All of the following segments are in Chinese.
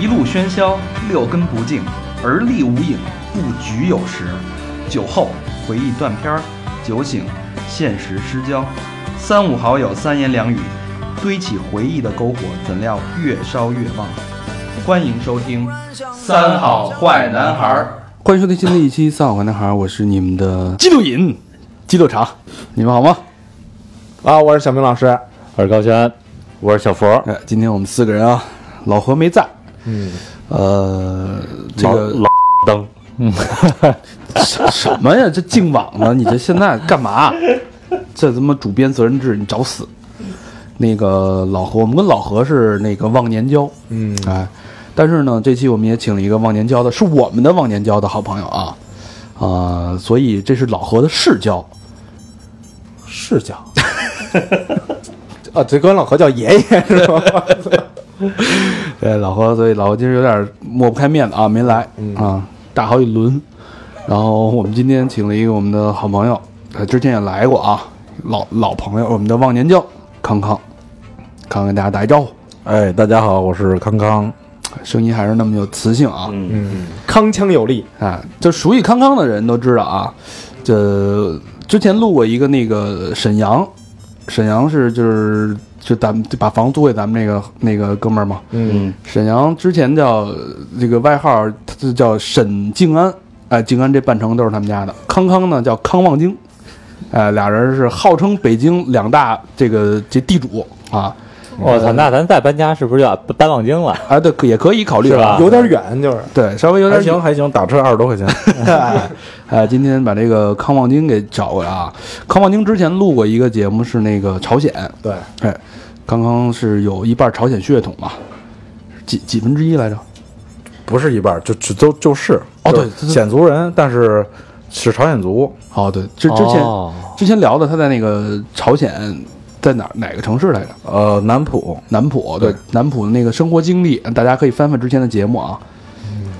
一路喧嚣，六根不净，而立无影，不局有时。酒后回忆断片儿，酒醒现实失焦。三五好友三言两语，堆起回忆的篝火，怎料越烧越旺。欢迎收听《三好坏男孩儿》。欢迎收听新的一期《三好坏男孩》，我是你们的激斗瘾、激斗场，你们好吗？啊，我是小明老师。我是高轩，我是小佛。哎，今天我们四个人啊，老何没在，嗯，呃，这个老灯，什 什么呀？这净网呢？你这现在干嘛？这他妈主编责任制，你找死！那个老何，我们跟老何是那个忘年交，嗯，哎，但是呢，这期我们也请了一个忘年交的，是我们的忘年交的好朋友啊，啊、所以这是老何的世交，是叫。啊，这管老何叫爷爷是吧？对老何，所以老何今儿有点抹不开面子啊，没来、啊，大好几轮。然后我们今天请了一个我们的好朋友，他之前也来过啊，老老朋友，我们的忘年交康康，康康跟大家打一招呼，哎，大家好，我是康康。声音还是那么有磁性啊，嗯，铿锵有力。啊，就熟悉康康的人都知道啊，这之前录过一个那个沈阳，沈阳是就是就咱们就把房租给咱们那个那个哥们儿嘛，嗯，沈阳之前叫这个外号，他就叫沈静安，哎，静安这半城都是他们家的。康康呢叫康望京，哎，俩人是号称北京两大这个这地主啊，我操，那咱再搬家是不是就要搬望京了？啊，对，也可以考虑是吧啊，有点远，就是。对，稍微有点还行还行，打车二十多块钱。哎，今天把这个康望京给找过来啊。康望京之前录过一个节目，是那个朝鲜，对，哎，刚刚是有一半朝鲜血统嘛，几几分之一来着？不是一半，就就都就是哦对对鲜族人，但是是朝鲜族。哦，对，之之前、哦之前聊的他在那个朝鲜，在哪哪个城市来着？呃，南浦南浦，对南浦的那个生活经历，大家可以翻翻之前的节目啊。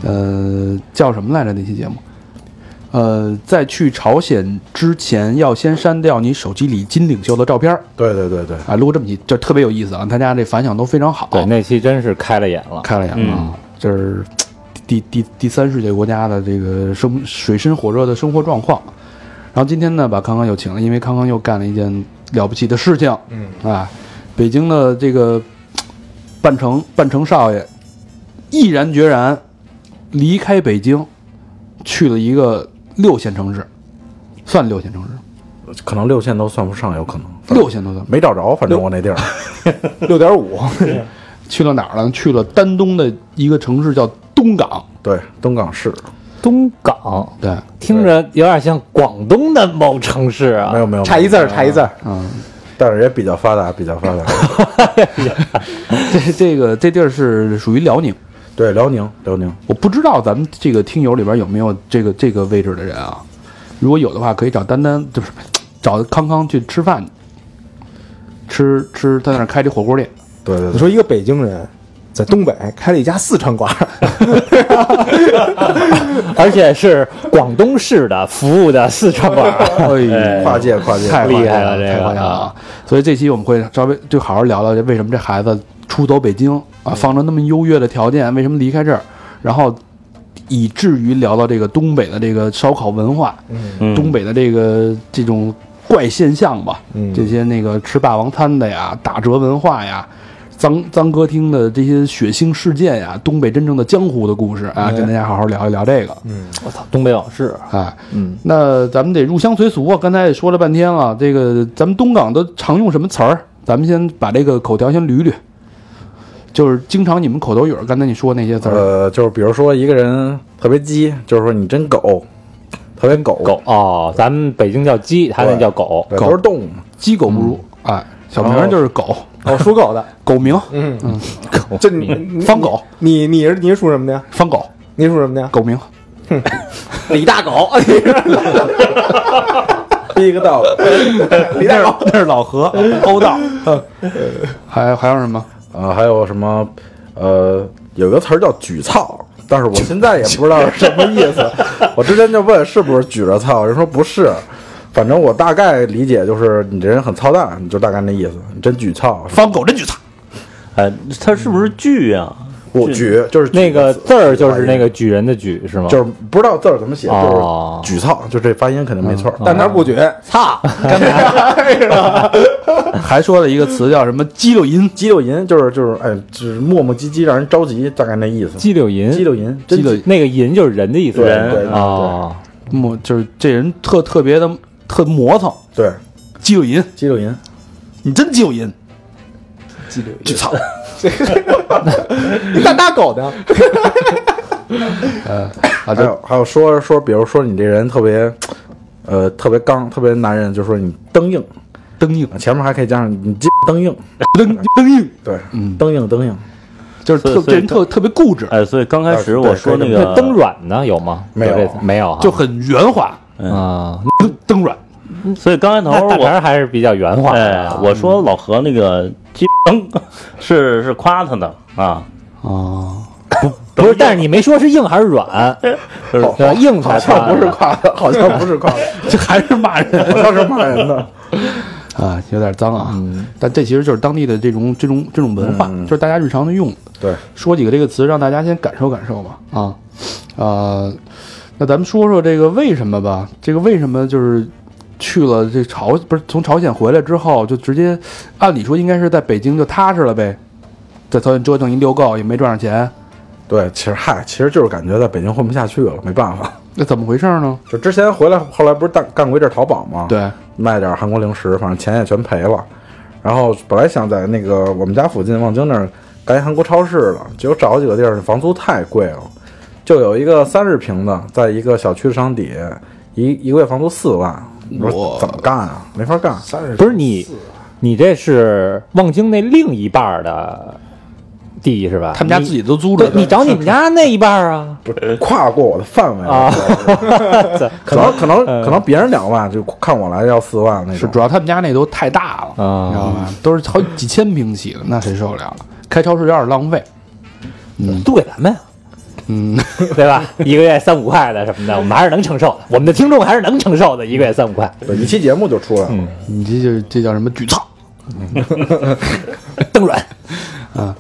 呃，叫什么来着那期节目？呃，在去朝鲜之前，要先删掉你手机里金领袖的照片儿对对对对，啊，录这么几，就特别有意思啊，大家这反响都非常好。对，那期真是开了眼了。开了眼了啊！这是第第第三世界国家的这个生水深火热的生活状况。然后今天呢，把康康又请了，因为康康又干了一件了不起的事情。嗯，啊，北京的这个半城半城少爷，毅然决然离开北京，去了一个六线城市，算六线城市，可能六线都算不上，有可能六线都算。没找着，反正我那地儿。六点五。去了哪儿了？去了丹东的一个城市叫东港。对，东港市东港对，听着有点像广东的某城市啊。没有没有，差一字儿，差一字儿。嗯。但是也比较发达，比较发达。这这个这地儿是属于辽宁，对，辽宁，辽宁。我不知道咱们这个听友里边有没有这个这个位置的人啊？如果有的话，可以找丹丹，就是找康康去吃饭，吃吃他在那儿开这火锅店，对对对，你说一个北京人在东北开了一家四川馆儿，而且是广东市的服务的四川馆。哎跨界跨界。太厉害了这个太夸张了啊！所以这期我们会稍微就好好聊聊这为什么这孩子出走北京啊，放着那么优越的条件，为什么离开这儿，然后以至于聊到这个东北的这个烧烤文化，嗯东北的这个这种怪现象吧，嗯这些那个吃霸王餐的呀、打折文化呀、脏脏歌厅的这些血腥事件呀，东北真正的江湖的故事啊，跟大家好好聊一聊这个。嗯我操，东北往事。哎，嗯，那咱们得入乡随俗啊。刚才也说了半天了，这个咱们东港都常用什么词儿？咱们先把这个口条先捋捋，就是经常你们口头语儿，刚才你说那些词儿，呃，就是比如说一个人特别鸡，就是说你真狗，特别狗，狗哦，咱们北京叫鸡，他那叫狗。狗都是动物。鸡狗不如。哎，小名儿就是狗，哦，属狗的。狗名，嗯嗯，这你你方狗，你你是你是属什么的呀？方狗，你属什么的呀？狗名。李大狗。第一个道李大狗。那是老何 欧道。还还有什么？呃，还有什么？呃，有个词儿叫“举操”，但是我现在也不知道是什么意思。我之前就问是不是举着操，人说不是，反反正我大概理解就是你这人很操蛋，你就大概那意思，你真举操。放狗真举操。哎，他是不是锯呀？我举就是那个字儿就是那个，举人的举是吗？就是不知道字儿怎么写，哦就是举操，就这发音肯定没错。但他不举，操，还说了一个词叫什么？激溜音，激溜银。就是就是哎，就是磨磨唧唧让人着急，大概那意思。激溜银，激溜银，激溜那个银就是人的意思，对对对哦，磨就是这人特特别的特磨蹭，对。肌肉音，激溜银，你真肌肉音，激溜举操。你敢打狗呢？啊，还有还有说说，比如说你这人特别，呃，特别刚，特别男人，就说你灯硬，灯硬，前面还可以加上你鸡灯硬，灯灯硬，对，嗯。灯硬灯硬，就是特这人特特别固执，哎，所以刚开始啊我说那个那灯软呢有吗？没有。没有哈，就很圆滑，啊，灯灯软。所以刚开头我还是比较圆滑的哎啊。，我说老何那个鸡灯 是是夸他的啊，哦，不是，但是你没说是硬还是软，就是吧？硬才好像不是是夸的，好像不是夸的，这还是骂人好像是骂人的。啊，有点脏啊。但这其实就是当地的这种这种这种文化，嗯就是大家日常的用。对，说几个这个词，让大家先感受感受吧。啊，呃，那咱们说说这个为什么吧。这个为什么就是去了这朝不是从朝鲜回来之后，就直接按理说应该是在北京就踏实了呗，在朝鲜折腾一溜够也没赚上钱，对，其实嗨，其实就是感觉在北京混不下去了，没办法。那怎么回事呢？就之前回来，后来不是干干过一阵淘宝吗？，对，卖点韩国零食，反正钱也全赔了。然后本来想在那个我们家附近望京那儿干一韩国超市的，结果找几个地儿，房租太贵了。就有一个三十平的，在一个小区商底，一一个月房租四万。我说怎么干啊？没法干。三十不是你，你这是望京那另一半的地是吧？他们家自己都租着对，，你找你们家那一半啊？不是 跨过我的范围了啊，可能可能可能别人两万，就看我来要四万那种。是主要他们家那都太大了，啊你知道吧？都是好几千平起的，那谁受得了了？开超市有点浪费。租给咱们呀，嗯，对吧？一个月三五块的什么的，我们还是能承受的。我们的听众还是能承受的，一个月三五块。对，一期节目就出来了。你这就这叫什么举操？灯软啊，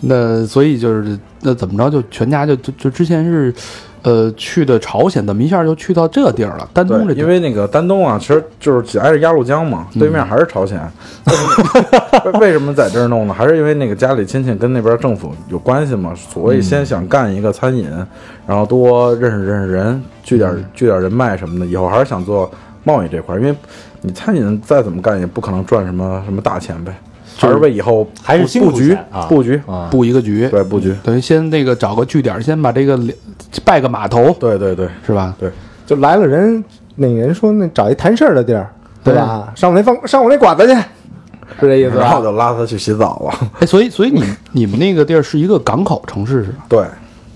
那所以就是那怎么着就全家就就就之前是，呃，去的朝鲜，怎么一下就去到这地儿了？丹东这，地儿因为那个丹东啊，其实就是紧挨着鸭绿江嘛，对面还是朝鲜。为 为什么在这儿弄呢？还是因为那个家里亲戚跟那边政府有关系嘛，所以先想干一个餐饮，然后多认识认识人，聚点聚点人脉什么的。以后还是想做贸易这块儿，因为你餐饮再怎么干也不可能赚什么什么大钱呗，还是为以后还是布局啊布局，啊，布一个局，对布局，等于先那个找个据点，先把这个连拜个码头，对对对是吧？对就来了人，那个人说那找一谈事儿的地儿，对吧？上我那房，上我那馆子去，是这意思吧？然后就拉他去洗澡了。哎，所以所以你你们那个地儿是一个港口城市是吧？对，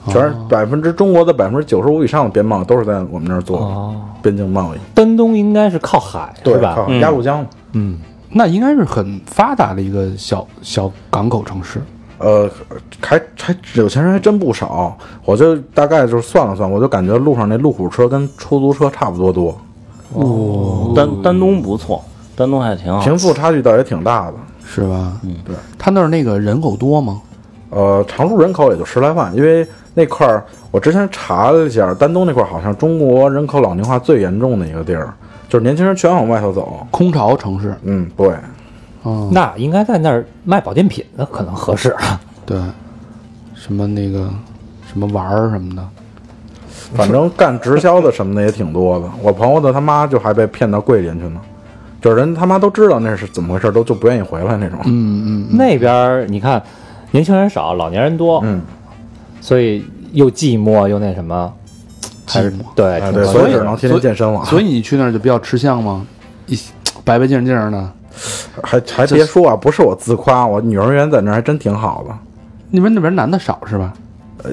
全是百分之中国的百分之九十五以上的边贸都是在我们那儿做的哦边境贸易，丹东应该是靠海是对，吧？靠鸭绿江。嗯，那应该是很发达的一个小小港口城市。呃，还还有钱人还真不少，我就大概就是算了算，我就感觉路上那路虎车跟出租车差不多多，哦丹丹东不错，丹东还挺好。贫富差距倒也挺大的。是吧？嗯对。他那儿那个人口多吗？呃，常住人口也就十来万，因为那块儿我之前查了一下，丹东那块儿好像中国人口老龄化最严重的一个地儿，就是年轻人全往外头走。空巢城市。嗯，对，嗯，那应该在那儿卖保健品的可能合适。对，什么那个什么玩儿什么的。反正干直销的什么的也挺多的。我朋友的他妈就还被骗到桂林去呢，就是人他妈都知道那是怎么回事，都就不愿意回来那种。嗯嗯，那边儿你看，年轻人少，老年人多，嗯，所以又寂寞又那什么，还是寂寞对，哎对，所以只能天天健身了。所以你去那儿就比较吃香吗？一白白净净的。还还别说啊，不是我自夸，我女儿园在那儿还真挺好的。你们那边男的少是吧？呃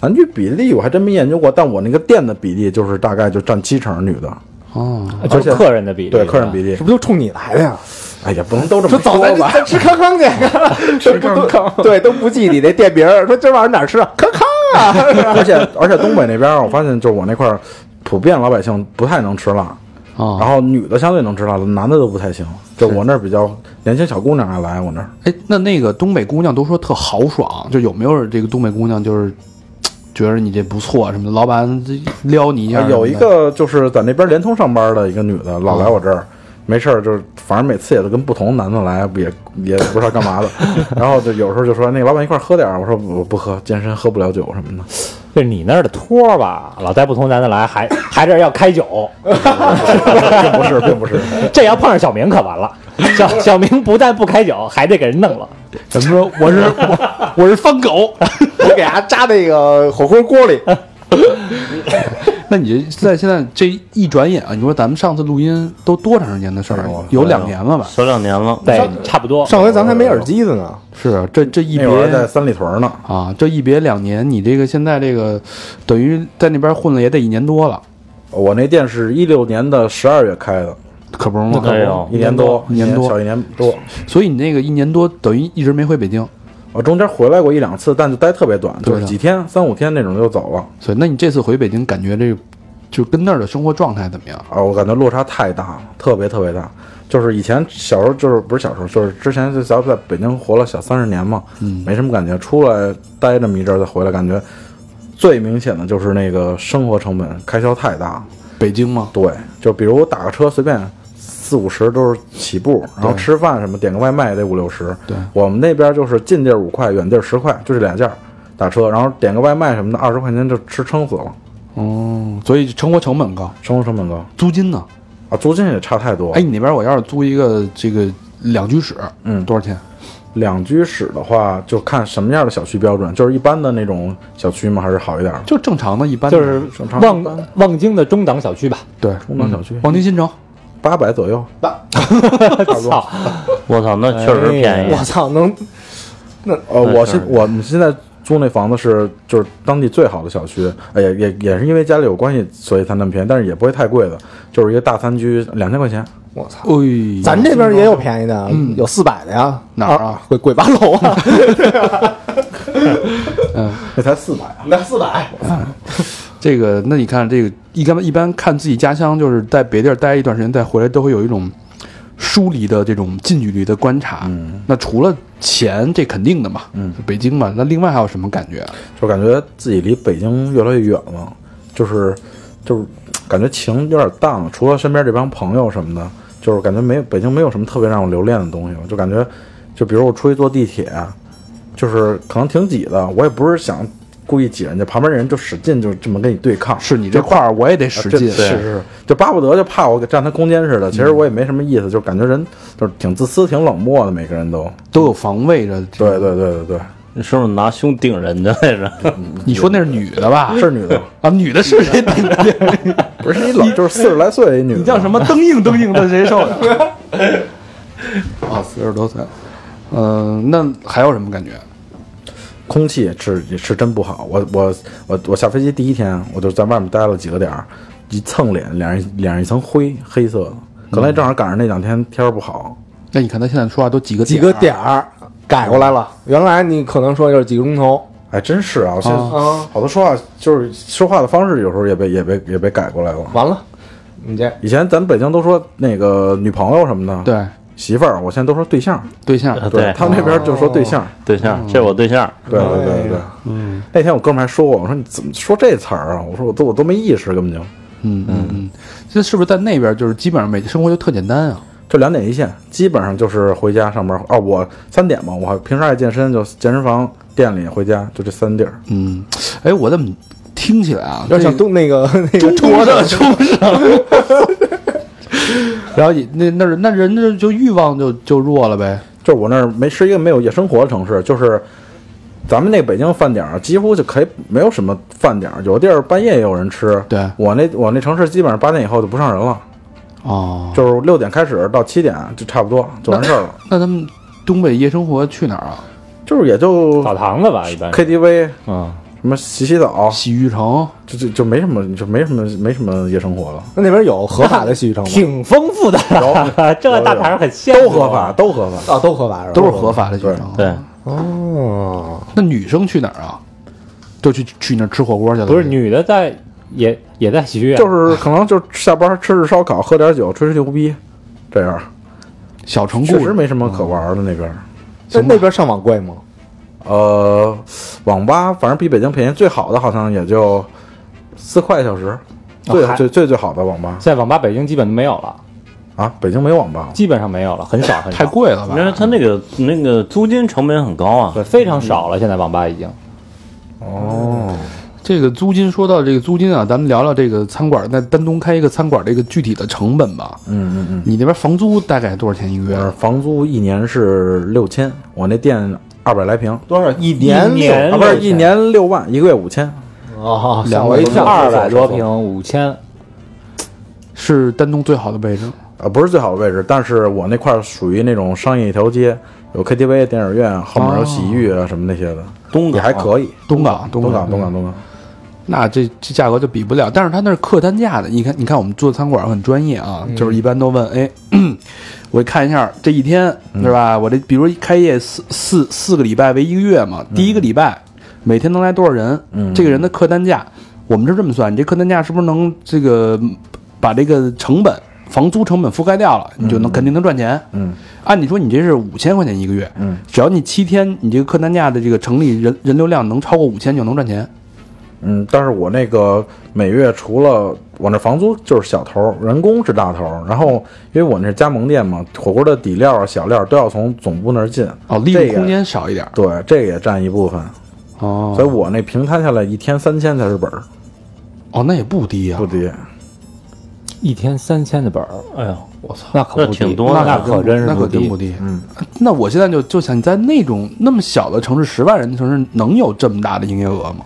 男女比例我还真没研究过，但我那个店的比例就是大概就占七成女的，哦，就是客人的比例，对客人比例这。不就冲你来的呀？哎呀，不能都这么说走，咱吧？咱吃康康去，吃康康，对，都不记你那店名儿。说今晚上哪儿吃啊？康康啊！而且而且东北那边，我发现就是我那块儿，普遍老百姓不太能吃辣，啊。然后女的相对能知道，男的都不太行。就我那儿比较年轻小姑娘还来我那儿，哎，那那个东北姑娘都说特豪爽，就有没有这个东北姑娘就是 觉得你这不错什么的，老板撩你一下？有一个就是在那边联通上班的一个女的，老来我这儿。没事儿，就是反正每次也都跟不同男的来，也也不知道干嘛的。然后就有时候就说那个老板一块儿喝点儿，我说我不喝，健身喝不了酒什么的。就你那儿的托儿吧，老在不同男的来，还 还这要开酒，并不是，并不是。这要碰上小明可完了。小小明不但不开酒，还得给人弄了。怎么说？我是我我是疯狗。我给他扎那个火锅锅里，那你这在现在这一转眼啊，你说咱们上次录音都多长时间的事儿？有两年了吧？小两年了，对，差不多。上回咱还没耳机的呢。是啊，这这一别在别三里屯呢，啊，这一别两年，你这个现在这个等于在那边混了也得一年多了，我那店是一六年的十二月开的，可不是吗？哎呦一年多，一年多小一年多。所以你那个一年多等于一直没回北京，我中间回来过一两次，但就待特别短，就是几天、三五天那种就走了。所以那你这次回北京，感觉这就跟那儿的生活状态怎么样？啊，我感觉落差太大了，特别特别大。就是以前小时候，就是不是小时候，就是之前就咱在北京活了小三十年嘛，嗯没什么感觉。出来待这么一阵儿再回来，感觉最明显的就是那个生活成本开销太大了。北京吗？对，就比如我打个车随便四五十都是起步，然后吃饭什么点个外卖也得五六十。对我们那边就是近地儿五块，远地儿十块，就这俩价儿打车，然后点个外卖什么的二十块钱就吃撑死了，哦，所以生活成本高，生活成本高租金呢？啊，租金也差太多。哎，你那边我要是租一个这个两居室，嗯多少钱？两居室的话，就看什么样的小区标准，就是一般的那种小区吗？还是好一点儿？就正常的一般的，就是正常望望京的中档小区吧。对，中档小区望京新城。八百左右，操，我操，那确实便宜我。操，能呃，那呃我现我们现在租那房子是就是当地最好的小区，哎也也也是因为家里有关系，所以才那么便宜，但是也不会太贵的，就是一个大三居，两千块钱。我操，哎，咱这边也有便宜的，有四百的呀。哪儿啊？鬼鬼八楼啊，那才四百啊！那四百。这个，那你看这个，一般一般看自己家乡，就是在别地儿待一段时间再回来，都会有一种疏离的这种近距离的观察。嗯，那除了钱，这肯定的嘛，嗯，北京嘛，那另外还有什么感觉啊？就感觉自己离北京越来越远了，就是就是感觉情有点淡了。除了身边这帮朋友什么的，就是感觉没有北京没有什么特别让我留恋的东西了。就感觉，就比如我出去坐地铁，就是可能挺挤的，我也不是想故意挤人家，旁边人就使劲就这么跟你对抗。是你这块儿我也得使劲，啊是是，就巴不得就怕我给占他空间似的。其实我也没什么意思，就感觉人就是挺自私、挺冷漠的，每个人都。都有防卫着。对对对对对，你是不是拿胸顶人家来着？你说那是女的吧？是女的，啊，女的是谁？不是你老就是四十来岁一女的。你叫什么？灯硬灯硬的，谁受得了？啊，四十多岁。嗯、那还有什么感觉？空气是是真不好。我我我我下飞机第一天，我就在外面待了几个点儿，一蹭脸，脸上脸上一层灰，黑色的。可能正好赶上那两天天儿不好。那你看他现在说话都几个几个点儿改过来了，原来你可能说就是几个钟头哎，真是啊！我现在啊，好多说话就是说话的方式，有时候也被也被也被改过来了。完了，你这以前咱北京都说那个女朋友什么的，，对媳妇儿，我现在都说对象。对象，对他们那边就说对象。对象，这是我对象。对对对对对。嗯，那天我哥们儿还说我，我说你怎么说这词儿啊？我说我都我都没意识，根本就嗯嗯嗯，这是不是在那边就是基本上每生活就特简单啊？就两点一线，基本上就是回家上班。哦，我三点嘛，我平时爱健身，就健身房、店里、回家，就这三地儿。嗯，哎，我怎么听起来啊，有点像这东那个那个中国的冲绳，然后也那那那人家就欲望就就弱了呗。就是我那儿没是一个没有夜生活的城市，就是咱们那北京饭点儿几乎就可以没有什么饭点儿，有的地儿半夜也有人吃。对我那我那城市基本上八点以后就不上人了，哦，就是六点开始到七点就差不多就完事儿了，那他们东北夜生活去哪儿啊？就是也就澡堂子吧，一般是。KTV 嗯，什么洗洗澡，洗浴城，就就就没什么就没什么没什么夜生活了，那那边有合法的洗浴城吗？挺丰富的，这大牌很羡慕都合法，都合法。啊，都合法是吧？都是合法的洗浴城。对，哦，那女生去哪儿啊？就去去那儿吃火锅去了？不是女的在也也在喜剧院，就是可能就下班吃吃烧烤，喝点酒，吹吹牛逼，这样小城故事确实没什么可玩的那边。那那边上网贵吗？呃，网吧反正比北京便宜，最好的好像也就四块一小时，最还最最最好的网吧现在网吧北京基本都没有了，啊，北京没有网吧。基本上没有了，很少很少，太贵了吧？因为它那个那个租金成本很高啊。对，非常少了。现在网吧已经哦，这个租金说到这个租金啊，咱们聊聊这个餐馆，在丹东开一个餐馆这个具体的成本吧。嗯嗯嗯。你那边房租大概多少钱一个呃，月？房租一年是六千，我那店二百来平，多少一年一年啊，不是一年六万，一个月五千。哦，吓两位我一跳，二百多平，五千，是丹东最好的位置。呃，不是最好的位置，但是我那块儿属于那种商业一条街，有 KTV、电影院，后面有洗浴啊什么那些的，东港也还可以。东港，东港，东港，东港。那这这价格就比不了，但是他那是客单价的。你看，你看我们做餐馆很专业啊，就是一般都问，哎，我看一下这一天是吧？我这比如一开业四四四个礼拜为一个月嘛，第一个礼拜每天能来多少人？嗯这个人的客单价，我们是这么算，你这客单价是不是能这个把这个成本房租成本覆盖掉了，你就能肯定能赚钱。嗯按理说你这是五千块钱一个月，嗯只要你七天，你这个客单价的这个成立人人流量能超过五千，就能赚钱。嗯，但是我那个每月除了我那房租就是小头，人工是大头，然后因为我那是加盟店嘛，火锅的底料啊、小料都要从总部那儿进，哦，利润空间少一点。对，这个也占一部分，哦，所以我那平摊下来一天三千才是本儿，哦，那也不低啊不，低。一天三千的本儿，哎呦，我操，那可不低挺多的那可真是那可真低不低。嗯，那我现在就就想，你在那种那么小的城市，十万人的城市，能有这么大的营业额吗？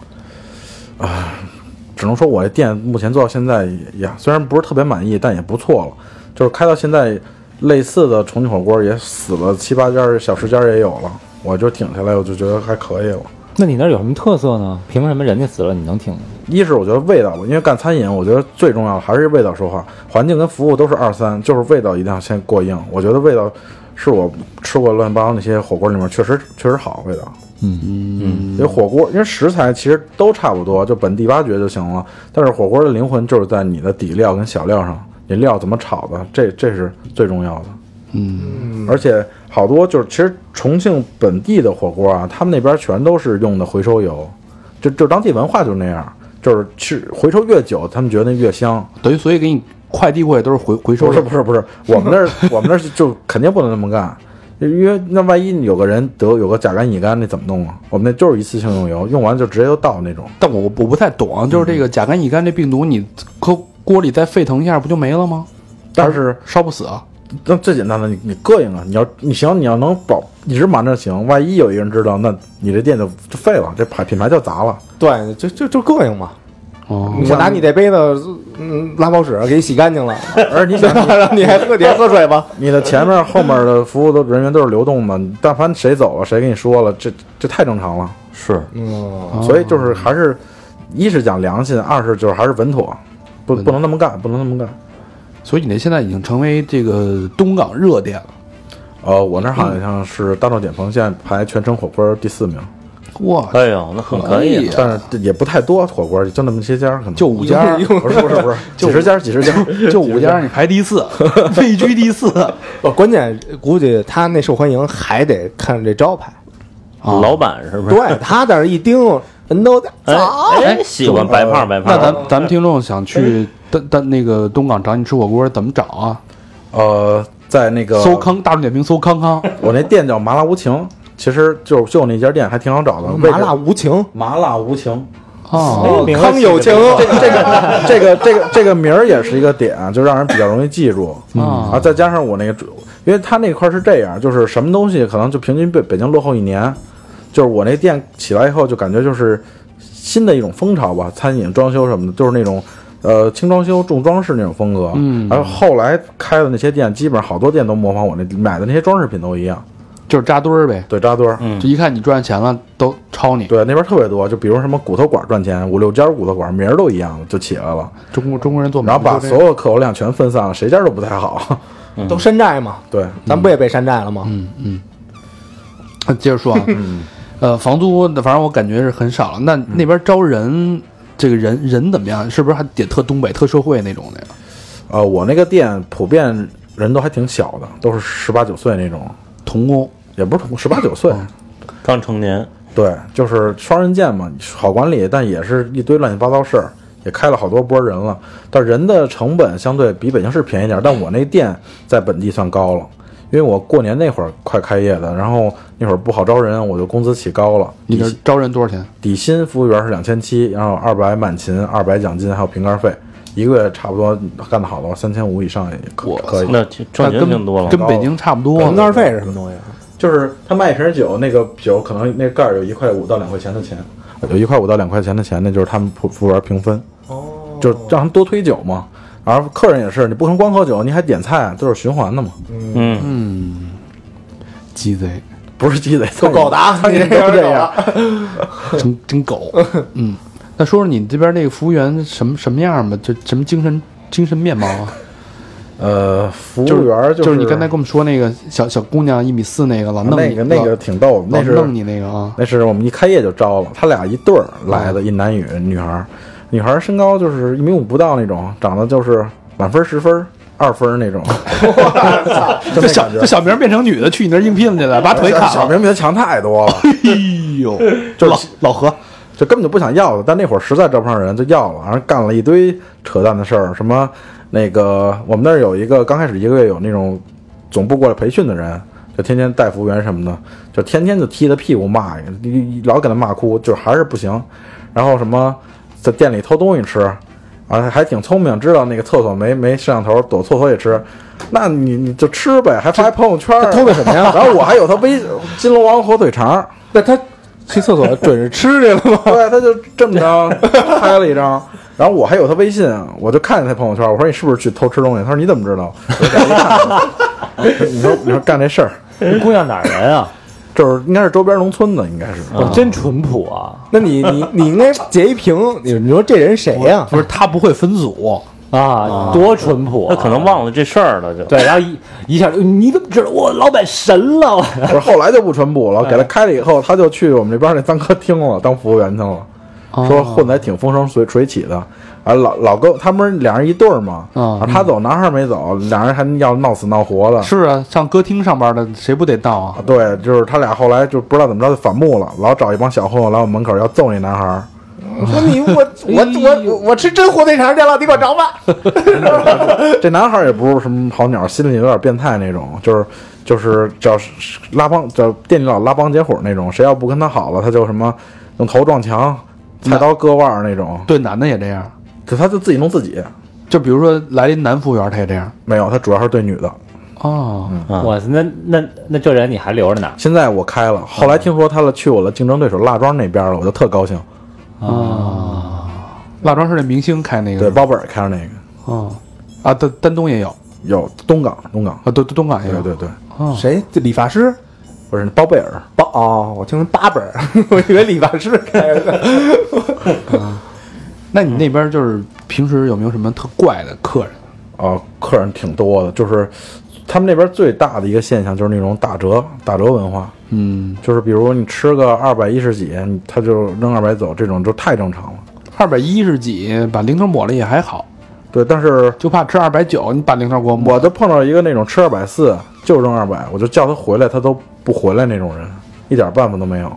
只能说我这店目前做到现在也，虽然不是特别满意，但也不错了。就是开到现在，类似的重庆火锅也死了七八家，小十家也有了，我就挺下来，我就觉得还可以了。那你那儿有什么特色呢？凭什么人家死了你能挺？一是我觉得味道，因为干餐饮，我觉得最重要的还是味道说话，环境跟服务都是二三，就是味道一定要先过硬。我觉得味道是我吃过乱七八糟那些火锅里面确实确实好味道。嗯。嗯。因为火锅，因为食材其实都差不多，就本地挖掘就行了。但是火锅的灵魂就是在你的底料跟小料上，你料怎么炒的，这这是最重要的。嗯，而且好多就是其实重庆本地的火锅啊，他们那边全都是用的回收油，就就当地文化就那样，就是吃回收越久，他们觉得越香。等于所以给你快递过来都是回回收不是，不是不是，我们那儿我们那儿就肯定不能那么干，因为那万一有个人得有个甲肝乙肝，那怎么弄啊？我们那就是一次性用油，用完就直接就倒那种。但我我不太懂啊，就是这个甲肝乙肝这病毒，你搁锅里再沸腾一下，不就没了吗？但是烧不死啊。那最简单的，你你膈应啊！你要你行，你要能保一直瞒着行，万一有一个人知道，那你这店就就废了，这牌品牌就砸了。对，就就就膈应嘛。哦，我拿你这杯子，嗯，拉泡屎给你洗干净了，而你想，你还喝你还喝水吧？你的前面后面的服务的人员都是流动的，但凡谁走了，谁跟你说了，这这太正常了。是嗯，所以就是还是，一是讲良心，二是就是还是稳妥，不不能那么干，不能那么干。所以你那现在已经成为这个东港热点了。呃，我那儿好像是大众点评，现在排全城火锅第四名，哇，哎呦，那很可以啊。但是也不太多，火锅就那么些家，可能就五家，不是不是不是，几十家几十家，就五家，你排第四，位居第四。关键估计他那受欢迎还得看这招牌。老板是不是？对他在那一盯，人都。哎，喜欢白胖白胖。那咱咱们听众想去丹丹那个东港找你吃火锅，怎么找啊？呃，在那个搜康，大众点评搜康康。我那店叫麻辣无情，其实就就那家店还挺好找的。麻辣无情，麻辣无情，哦，名康有情，这这个这个这个这个名儿也是一个点，就让人比较容易记住啊啊。再加上我那个，因为他那块儿是这样，就是什么东西可能就平均北北京落后一年，就是我那店起来以后就感觉就是新的一种风潮吧，餐饮装修什么的，就是那种。呃，轻装修、重装饰那种风格，嗯然后后来开的那些店，基本上好多店都模仿我那买的那些装饰品都一样，就是扎堆儿呗。对，扎堆儿，嗯就一看你赚钱了，都抄你。对，那边特别多，就比如什么骨头馆赚钱，五六家骨头馆名儿都一样，就起来了，中国中国人做美然后把所有客流量全分散了，谁家都不太好。都山寨嘛，对，咱不也被山寨了吗？嗯嗯。接着说啊，呃，房租反正我感觉是很少了。那那边招人这个人人怎么样？是不是还得特东北、特社会那种的呀？呃，我那个店普遍人都还挺小的，都是十八九岁那种，童工，也不是童工十八九岁，刚成年，对，就是双刃剑嘛，好管理，但也是一堆乱七八糟事儿，也开了好多波人了。但人的成本相对比北京市便宜点儿，但我那店在本地算高了，因为我过年那会儿快开业的，然后那会儿不好招人，我就工资起高了。你这招人多少钱？底薪服务员是两千七，然后二百满勤，二百奖金，还有瓶盖费，一个月差不多干得好的话，三千五以上也可可以。那挺挣钱挺多了。跟北京差不多。瓶盖费是什么东西啊？就是他卖一瓶酒，那个酒可能那盖儿有一块五到两块钱的钱，有一块五到两块钱的钱，那就是他们服服务员平分。哦，就让他们多推酒嘛。然后客人也是，你不能光喝酒，你还点菜，都是循环的嘛，嗯，鸡贼，不是鸡贼，够狗的啊！你都这样。真真狗。嗯，那说说你这边那个服务员什么什么样吧？就什么精神精神面貌啊？呃，服务员就是你刚才跟我们说那个小小姑娘一米四那个老弄你那个那个挺逗的，那是弄你那个啊。那是我们一开业就招了，他俩一对儿来的，一男女女孩儿，女孩儿身高就是一米五不到那种，长得就是满分十分二分那种，就这小这。小明变成女的去你那儿应聘去了，把腿砍了。小明比他强太多了，哎呦，就老老何，就根本就不想要的，但那会儿实在招不上人，就要了，然后干了一堆扯淡的事儿，什么那个我们那儿有一个刚开始一个月有那种总部过来培训的人，就天天带服务员什么的，就天天就踢他屁股骂，老给他骂哭，就还是不行。然后什么在店里偷东西吃，啊，还挺聪明，知道那个厕所没没摄像头，躲厕所里吃。那你你就吃呗，还发朋友圈偷的什么呀 然后我还有他微金龙王火腿肠，那他去厕所准是吃去了吗？对，他就这么着拍了一张，然后我还有他微信，我就看见他朋友圈，我说你是不是去偷吃东西？他说你怎么知道？你说你说干这事儿，这姑娘哪儿人啊？就是应该是周边农村的，应该是。哦，真淳朴啊！那你你你应该截一屏，你你说这人谁呀？不是他不会分组，啊，多淳朴啊！他可能忘了这事儿了，就对，然后一一下，你怎么知道我老板神了？不是后来就不淳朴了，给他开了以后，他就去我们这边那脏客厅了，当服务员去了。说混的还挺风生水水起的，啊，老老跟他们俩人一对儿嘛，啊啊他走男孩没走，俩人还要闹死闹活的，是啊，上歌厅上班的谁不得到啊？对，就是他俩后来就不知道怎么着就反目了，老找一帮小混混来我门口要揍那男孩儿。我 说你我我我我吃真火腿肠去了，你给我找吧。这男孩儿也不是什么好鸟，心里有点变态那种，就是就是叫拉帮，叫店里老拉帮结伙那种，谁要不跟他好了，他就什么用头撞墙、菜刀割腕儿那种，对，男的也这样。就他就自己弄自己。就比如说来一男服务员，他也这样。没有，他主要是对女的。哦，我那那那这人你还留着呢？现在我开了，后来听说他了去我的竞争对手辣庄那边了，我就特高兴。蜡庄是那明星开那个。对，包贝尔开的那个哦，啊，丹丹东也有有东港，东港，啊，对东港也有。对对对，谁？这理发师？不是包贝尔，包哦，我听成八本儿，我以为理发师开的。那你那边就是平时有没有什么特怪的客人？啊，客人挺多的，就是他们那边最大的一个现象就是那种打折打折文化，嗯，就是比如你吃个二百一十几，他就扔二百走，这种就太正常了。二百一十几，把零头抹了也还好，对，但是就怕吃二百九，你把零头给我抹。我就碰到一个那种吃二百四就扔二百，我就叫他回来，他都不回来那种人，一点办法都没有，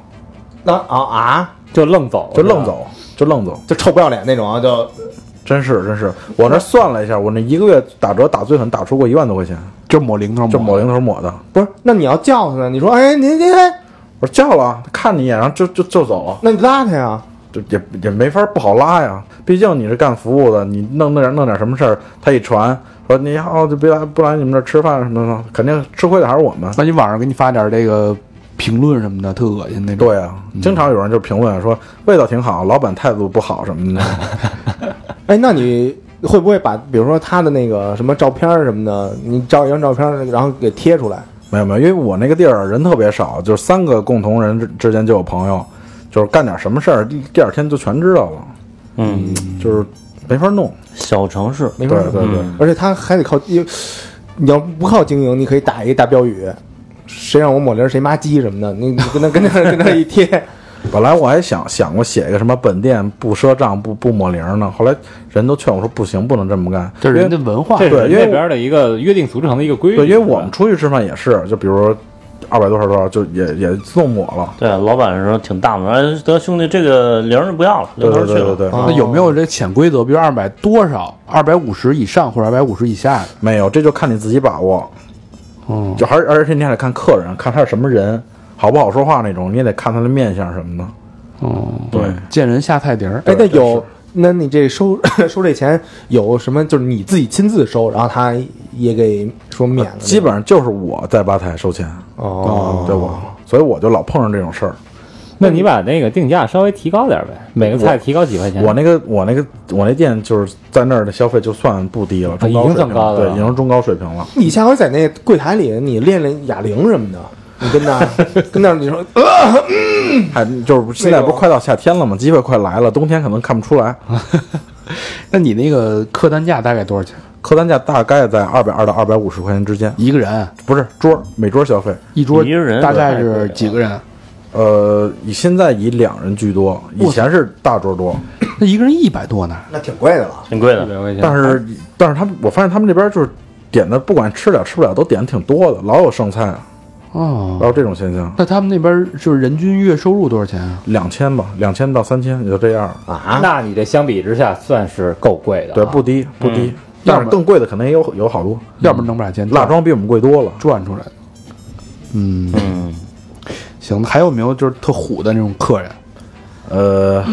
那啊啊，就愣走，就愣走，就愣走，就臭不要脸那种啊，就真是真是。我那算了一下，我那一个月打折打最狠，打出过一万多块钱，就抹零头，就抹零头抹的。不是？那你要叫他呢？你说，哎，您您，我说叫了，他看你一眼，然后就就就走了。那你拉他呀？就也也没法不好拉呀，毕竟你是干服务的，你弄那点弄点什么事儿，他一传说你好就别来不来你们这儿吃饭什么的，肯定吃亏的还是我们。那你网上给你发点这个评论什么的，特恶心那种。对啊，经常有人就评论说味道挺好，老板态度不好什么的。哎，那你会不会把比如说他的那个什么照片儿什么的，你照一张照片儿，然后给贴出来？没有没有，因为我那个地儿人特别少，就是三个共同人之之间就有朋友，就是干点什么事儿，第第二天就全知道了，嗯，就是没法弄。小城市，没法儿对对对，而且他还得靠，因为你要不靠经营，你可以打一个大标语，谁让我抹零儿谁妈鸡什么的，你你跟他跟他跟他一贴，本来我还想想过写一个什么本店不赊账不不抹零呢，后来人都劝我说不行，不能这么干，这是人家文化。对因为那边的一个约定俗成的一个规矩。对，因为我们出去吃饭也是，就比如说二百多少多少，就也也自动抹了。对，老板说挺大方，哎，得兄弟，这个零儿就不要了，对零头去了。对对对对，那有没有这潜规则？比如二百多少、二百五十以上或者二百五十以下的？没有，这就看你自己把握。嗯，就还是而且你还得看客人，看他是什么人，好不好说话那种，你也得看他的面相什么的。哦，对，见人下菜碟儿。哎，那有，那你这收收这钱有什么？就是你自己亲自收，然后他也给说免了，基本上就是我在吧台收钱，哦，对吧，所以我就老碰上这种事儿。那你把那个定价稍微提高点呗，每个菜提高几块钱。我那个我那个我那店就是在那儿的消费就算不低了，中高已经水平对，算高了对已经中高水平了。你下回在那柜台里，你练练哑铃什么的，你跟那儿 跟那儿你说，呃还就是现在不是快到夏天了吗？机会快来了，冬天可能看不出来。那你那个客单价大概多少钱？客单价大概在二百二到二百五十块钱之间，一个人不是桌每桌消费。一桌一个人大概是几个人？呃，以现在以两人居多，以前是大桌多，那一个人一百多呢？那挺贵的了。挺贵的。一百块钱，但是但是他们我发现他们这边就是点的，不管吃了吃不了，都点的挺多的，老有剩菜，哦老，有这种现象。那他们那边就是人均月收入多少钱啊？两千吧，两千到三千也就这样。啊，那你这相比之下算是够贵的啊。对，不低不低，但是更贵的可能也有有好多，要不然能把钱蜡妆比我们贵多了。赚出来。嗯，嗯，行，还有没有就是特虎的那种客人，呃，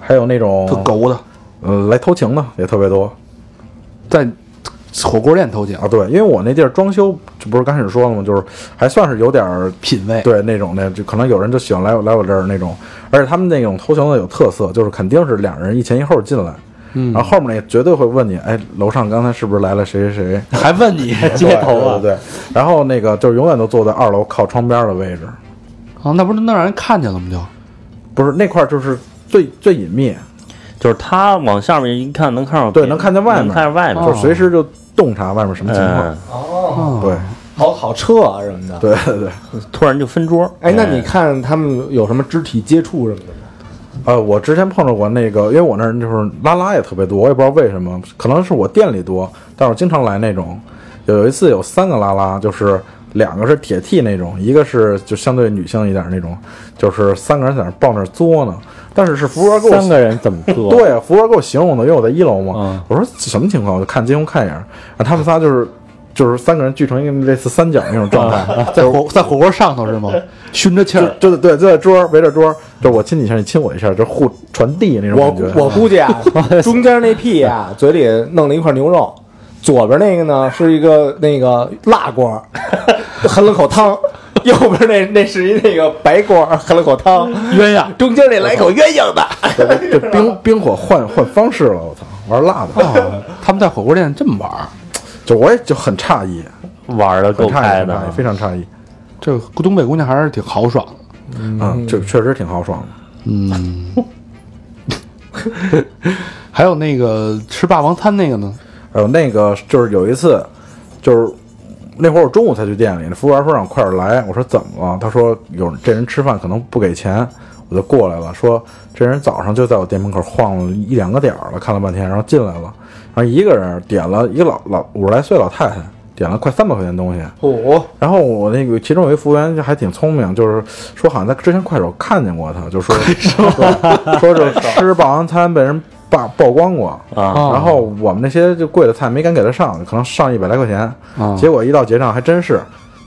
还有那种特狗的，呃来偷情的也特别多在火锅店偷情，啊。对，因为我那地儿装修，这不是刚开始说了吗？就是还算是有点儿品味。对那种的，就可能有人就喜欢来我来我这儿那种，而且他们那种偷情的有特色，就是肯定是两人一前一后进来，嗯然后后面那绝对会问你，哎，楼上刚才是不是来了谁谁谁？还问你 接头啊对对对，然后那个就是永远都坐在二楼靠窗边的位置，啊？那不是能让人看见了吗？就不是那块儿就是最最隐秘，就是他往下面一看，能看到对能看见外面能看见外面。就随时就洞察外面什么情况。嗯，哦，对好好撤啊什么的。对对对，突然就分桌。哎，那你看他们有什么肢体接触什么的吗？呃，我之前碰到过那个，因为我那儿就是拉拉也特别多，我也不知道为什么，可能是我店里多，但是我经常来那种。有一次有三个拉拉，就是两个是铁 T 那种，一个是就相对女性一点那种，就是三个人在那儿抱那儿作呢。但是是服务员给我三个人怎么做？对啊，服务员给我形容的，因为我在一楼嘛。嗯我说什么情况？我就看监控看一眼，啊，他们仨就是就是三个人聚成一个类似三角那种状态，在火在火锅上头是吗？熏着气儿，就就对，就在桌围着桌，就我亲你一下，你亲我一下，就互传递那种我感觉。我估计啊，中间那屁啊，嘴里弄了一块牛肉，左边那个呢是一个那个辣锅，喝了口汤；右边那那是一那个白锅，喝了口汤。鸳鸯。中间那来口鸳鸯的，这 冰冰火换换方式了，我操，玩辣的，哦，他们在火锅店这么玩儿，就我也就很诧异，玩的够很诧异，很开的，非常诧异。这东北姑娘还是挺豪爽的。嗯，这确实挺豪爽的。嗯，还有那个吃霸王餐那个呢？还有那个就是有一次，就是那会儿我中午才去店里，那服务员说让快点来，我说怎么了？他说有这人吃饭可能不给钱，我就过来了，说这人早上就在我店门口晃了一两个点儿了，看了半天，然后进来了，然后一个人点了一个老老五十来岁老太太，点了快三百块钱东西，哦，然后我那个其中有一服务员就还挺聪明，就是说好像在之前快手看见过他，就说对说是吃霸王餐被人曝曝光过啊然后我们那些就贵的菜没敢给他上，可能上一百来块钱，啊结果一到结账还真是。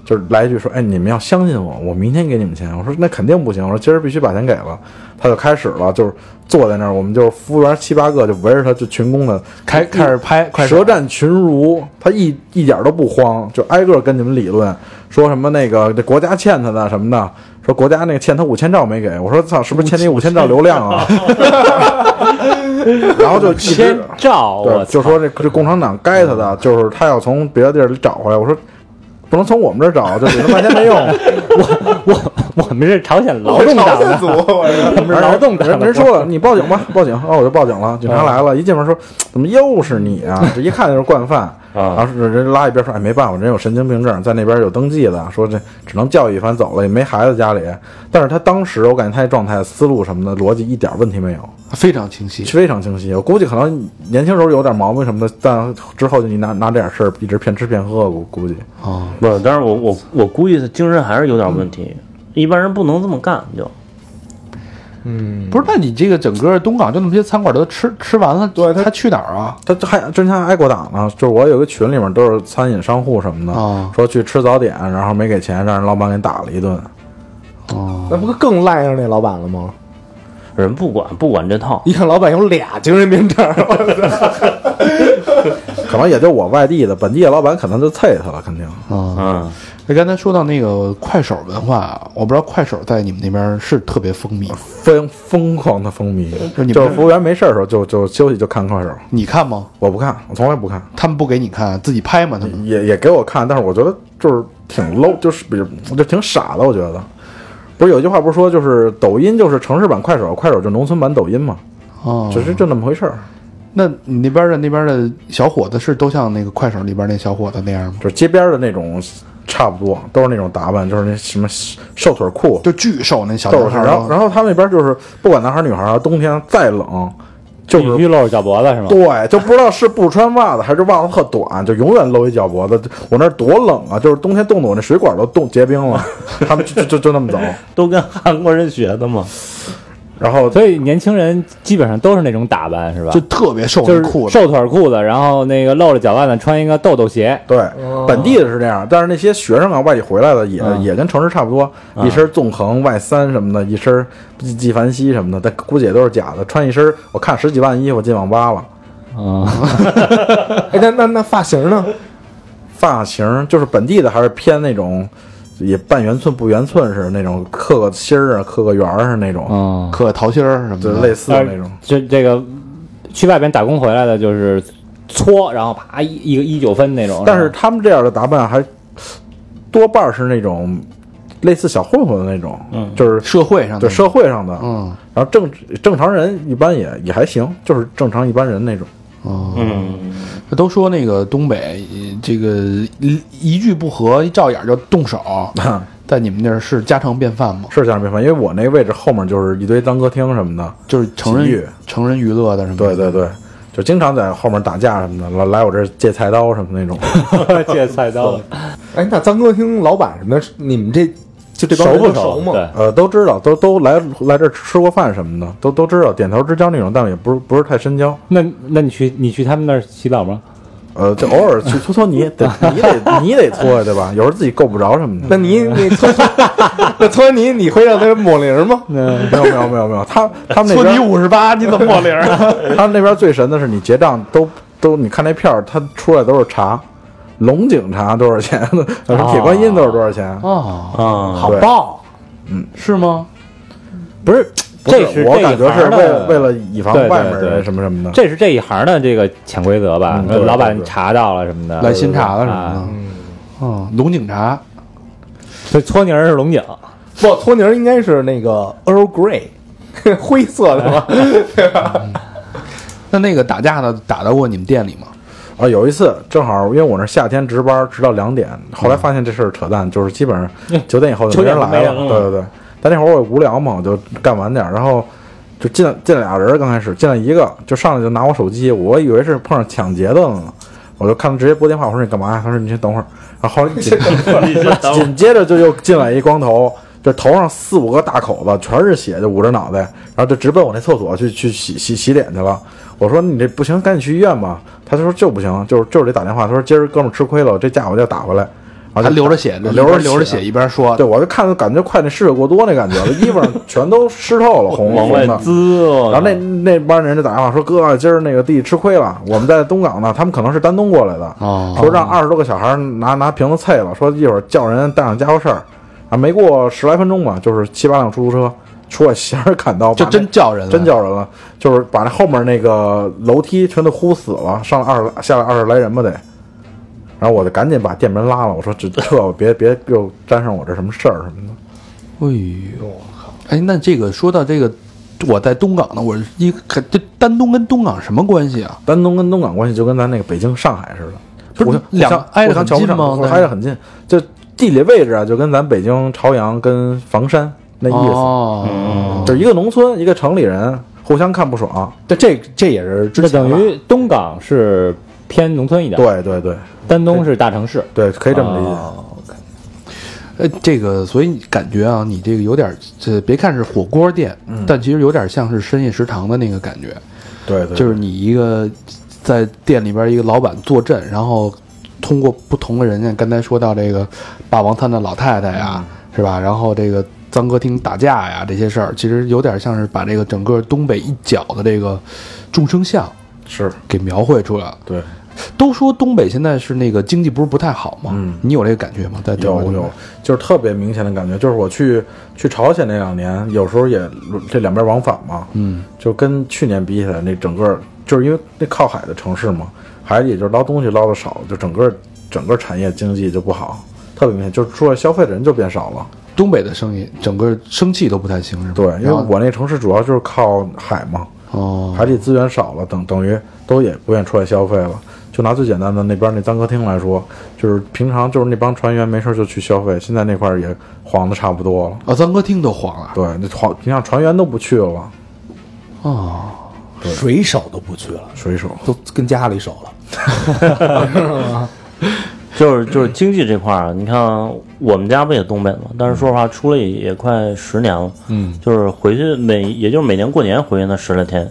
就是来一句说，哎，你们要相信我，我明天给你们钱。我说那肯定不行，我说今儿必须把钱给了。他就开始了，就是坐在那儿，我们就是服务员七八个就围着他，就群攻的开开始拍快舌战群儒，他一一点都不慌，就挨个跟你们理论，说什么那个这国家欠他的什么的，说国家那个欠他五千兆没给，我说操，是不是欠你五千兆流量啊？然后就千兆，我对，就说这这共产党该他的，就是他要从别的地儿里找回来。我说不能从我们这儿找，就理那半天没用。我我我们是朝鲜劳动党的，我们是劳动党。人人说了，你报警吧，报警。哦，我就报警了。警察来了，一进门说怎么又是你啊？这一看就是惯犯。然啊，后人拉一边说，哎，没办法，人有神经病症，在那边有登记的，说这只能教育一番走了，也没孩子家里。但是他当时我感觉他的状态、思路什么的逻辑一点问题没有，非常清晰。非常清晰。我估计可能年轻时候有点毛病什么的，但之后就你拿拿这点事儿一直骗吃骗喝，我估计。啊，不是，但是我我我估计他精神还是有点问题，一般人不能这么干，就嗯，不是，那你这个整个东港就那么些餐馆都吃吃完了，对他他去哪儿啊？他还之前还挨过打呢，就是我有个群里面都是餐饮商户什么的，哦说去吃早点，然后没给钱，让人老板给打了一顿。哦，那不更赖上那老板了吗？人不管不管这套。一看老板有俩精神病症，可能也就我外地的，本地的老板可能就啐他了，肯定。啊，嗯，那刚才说到那个快手文化啊，我不知道快手在你们那边是特别风靡，疯疯狂的风靡就你，就是服务员没事的时候就就休息就看快手，你看吗？我不看，我从来不看，他们不给你看，自己拍吗？他们也也给我看，但是我觉得就是挺 low，就是比如就挺傻的，我觉得。不是有句话不是说就是抖音就是城市版快手，快手就农村版抖音嘛，哦，只是就那么回事儿，那你那边的那边的小伙子是都像那个快手里边那小伙子那样吗？就是街边的那种差不多，都是那种打扮，就是那什么瘦腿裤，就巨瘦那小。男孩儿然后然后他们那边就是不管男孩儿女孩儿啊，冬天再冷，就是必须露着脚脖子是吗？对，就不知道是不穿袜子还是袜子特短，就永远露一脚脖子。我那多冷啊！就是冬天冻得我那水管都冻结冰了，他们就就就就那么走。都跟韩国人学的嘛。然后所以年轻人基本上都是那种打扮是吧？就特别瘦就是裤子，瘦腿裤子，然后那个露着脚腕子，穿一个豆豆鞋。对本地的是这样，但是那些学生啊，外地回来的也嗯也跟城市差不多，一身纵横外三什么的，一身纪纪梵希什么的，但估计也都是假的。穿一身我看十几万衣服进网吧了，嗯，哎，那那那发型呢？发型就是本地的还是偏那种。也半圆寸不圆寸似的那种，刻个心儿啊，刻个圆儿是那种，嗯，刻桃心儿什么的，类似的那种。这这个去外边打工回来的，就是搓，然后啪一一个一九分那种。但是他们这样的打扮还多半是那种类似小混混的那种，嗯就是社会上的对社会上的，嗯然后正正常人一般也也还行，就是正常一般人那种。哦，嗯，都说那个东北这个一一句不合一照眼就动手，在你们那儿是家常便饭吗？是家常便饭，因为我那个位置后面就是一堆当歌厅什么的，就是成人成人娱乐的什么的？对对对，就经常在后面打架什么的，来来我这儿借菜刀什么那种。借菜刀，哎，那脏歌厅老板什么的，你们这就这帮人熟不熟？都熟吗？对，呃，都知道，都都来来这儿吃过饭什么的，都都知道，点头之交那种，但也不是不是太深交。那那你去你去他们那儿洗澡吗？呃，就偶尔去搓搓泥，得你得你得搓呀，对吧？有时候自己够不着什么的。那你你搓搓，那搓泥你会让他抹零吗？没有没有没有没有，他他们那搓泥边五十八，你怎么抹零啊？他们那边最神的是，你结账都都你看那票，他出来都是茶，龙井茶多少钱？什么铁观音都是多少钱？哦，啊，好报，嗯！是吗？不是，这是这一我感觉是行的为了为了以防对对外面人对什么什么的。这是这一行的这个潜规则吧老板对对查到了什么的，来新茶了什么啊的？嗯，龙井茶，所以搓泥儿是龙井，不，搓泥儿应该是那个 Earl Grey，灰色的吧？那那个打架的打到过你们店里吗？啊，有一次正好因为我那夏天值班，直到两点，后来发现这事儿扯淡，就是基本上九点以后就没人 来了。了对对对，但那会儿我也无聊嘛，我就干晚点儿，然后就进进来俩人，刚开始进来一个就上来就拿我手机，我以为是碰上抢劫的了呢，我就看他直接拨电话，我说你干嘛呀？他说你先等会儿，然后后来紧紧接着就又进来一光头。就头上四五个大口子，全是血，就捂着脑袋，然后就直奔我那厕所去去洗洗洗脸去了。我说你这不行，赶紧去医院吧。他就说就不行，就是就是得打电话。他说今儿哥们儿吃亏了，这架我就要打回来。然后他流着血，流着流着血，一边说，对，我就看着感觉快那失血过多那感觉了，衣服上全都湿透了，红红的。然后那那帮人就打电话说：“哥，今儿那个弟弟吃亏了，我们在东港呢，他们可能是丹东过来的，哦说让二十多个小孩拿拿瓶子啐了，说一会儿叫人带上家伙事儿。啊，没过十来分钟吧，就是七八辆出租车 出来，斜着砍刀，就真叫人了，真叫人了，就是把那后面那个楼梯全都呼死了，上了二十下来二十来人吧得。然后我就赶紧把店门拉了，我说这撤吧，别别又沾上我这什么事儿什么的。哎呦我靠，哎，那这个说到这个，我在东港呢，我一看这丹东跟东港什么关系啊？丹东跟东港关系就跟咱那个北京、上海似的，不是两挨着很近吗挨着很近，就地理位置啊，就跟咱北京朝阳跟房山那意思，哦，就是一个农村一个城里人互相看不爽。这这这也是之这等于东港是偏农村一点，对对对。丹东是大城市。对，可以这么理解。哦呃，这个，所以感觉啊，你这个有点，这别看是火锅店，但其实有点像是深夜食堂的那个感觉，对对，就是你一个在店里边一个老板坐镇，然后通过不同的人家，刚才说到这个霸王餐的老太太呀，是吧？然后这个脏歌厅打架呀这些事儿，其实有点像是把这个整个东北一角的这个众生相是给描绘出来了。对。都说东北现在是那个经济不是不太好吗？嗯你有这个感觉吗？在有有，就是特别明显的感觉，就是我去去朝鲜那两年，有时候也这两边往返嘛，嗯，就跟去年比起来，那整个就是因为那靠海的城市嘛，海里也就是捞东西捞的少，就整个整个产业经济就不好，特别明显，就是出来消费的人就变少了。东北的生意整个生气都不太行，是吧？对，因为我那城市主要就是靠海嘛，哦，海里资源少了，等等于都也不愿意出来消费了。就拿最简单的那边那脏歌厅来说，就是平常就是那帮船员没事就去消费，现在那块儿也黄的差不多了。啊，脏歌厅都黄了对，那黄，你像船员都不去了，哦，水手都不去了，水手。都跟家里守了。就是就是经济这块儿，你看我们家不也东北吗？但是说实话，出来也也快十年了。嗯，就是回去每也就是每年过年回去那十来天，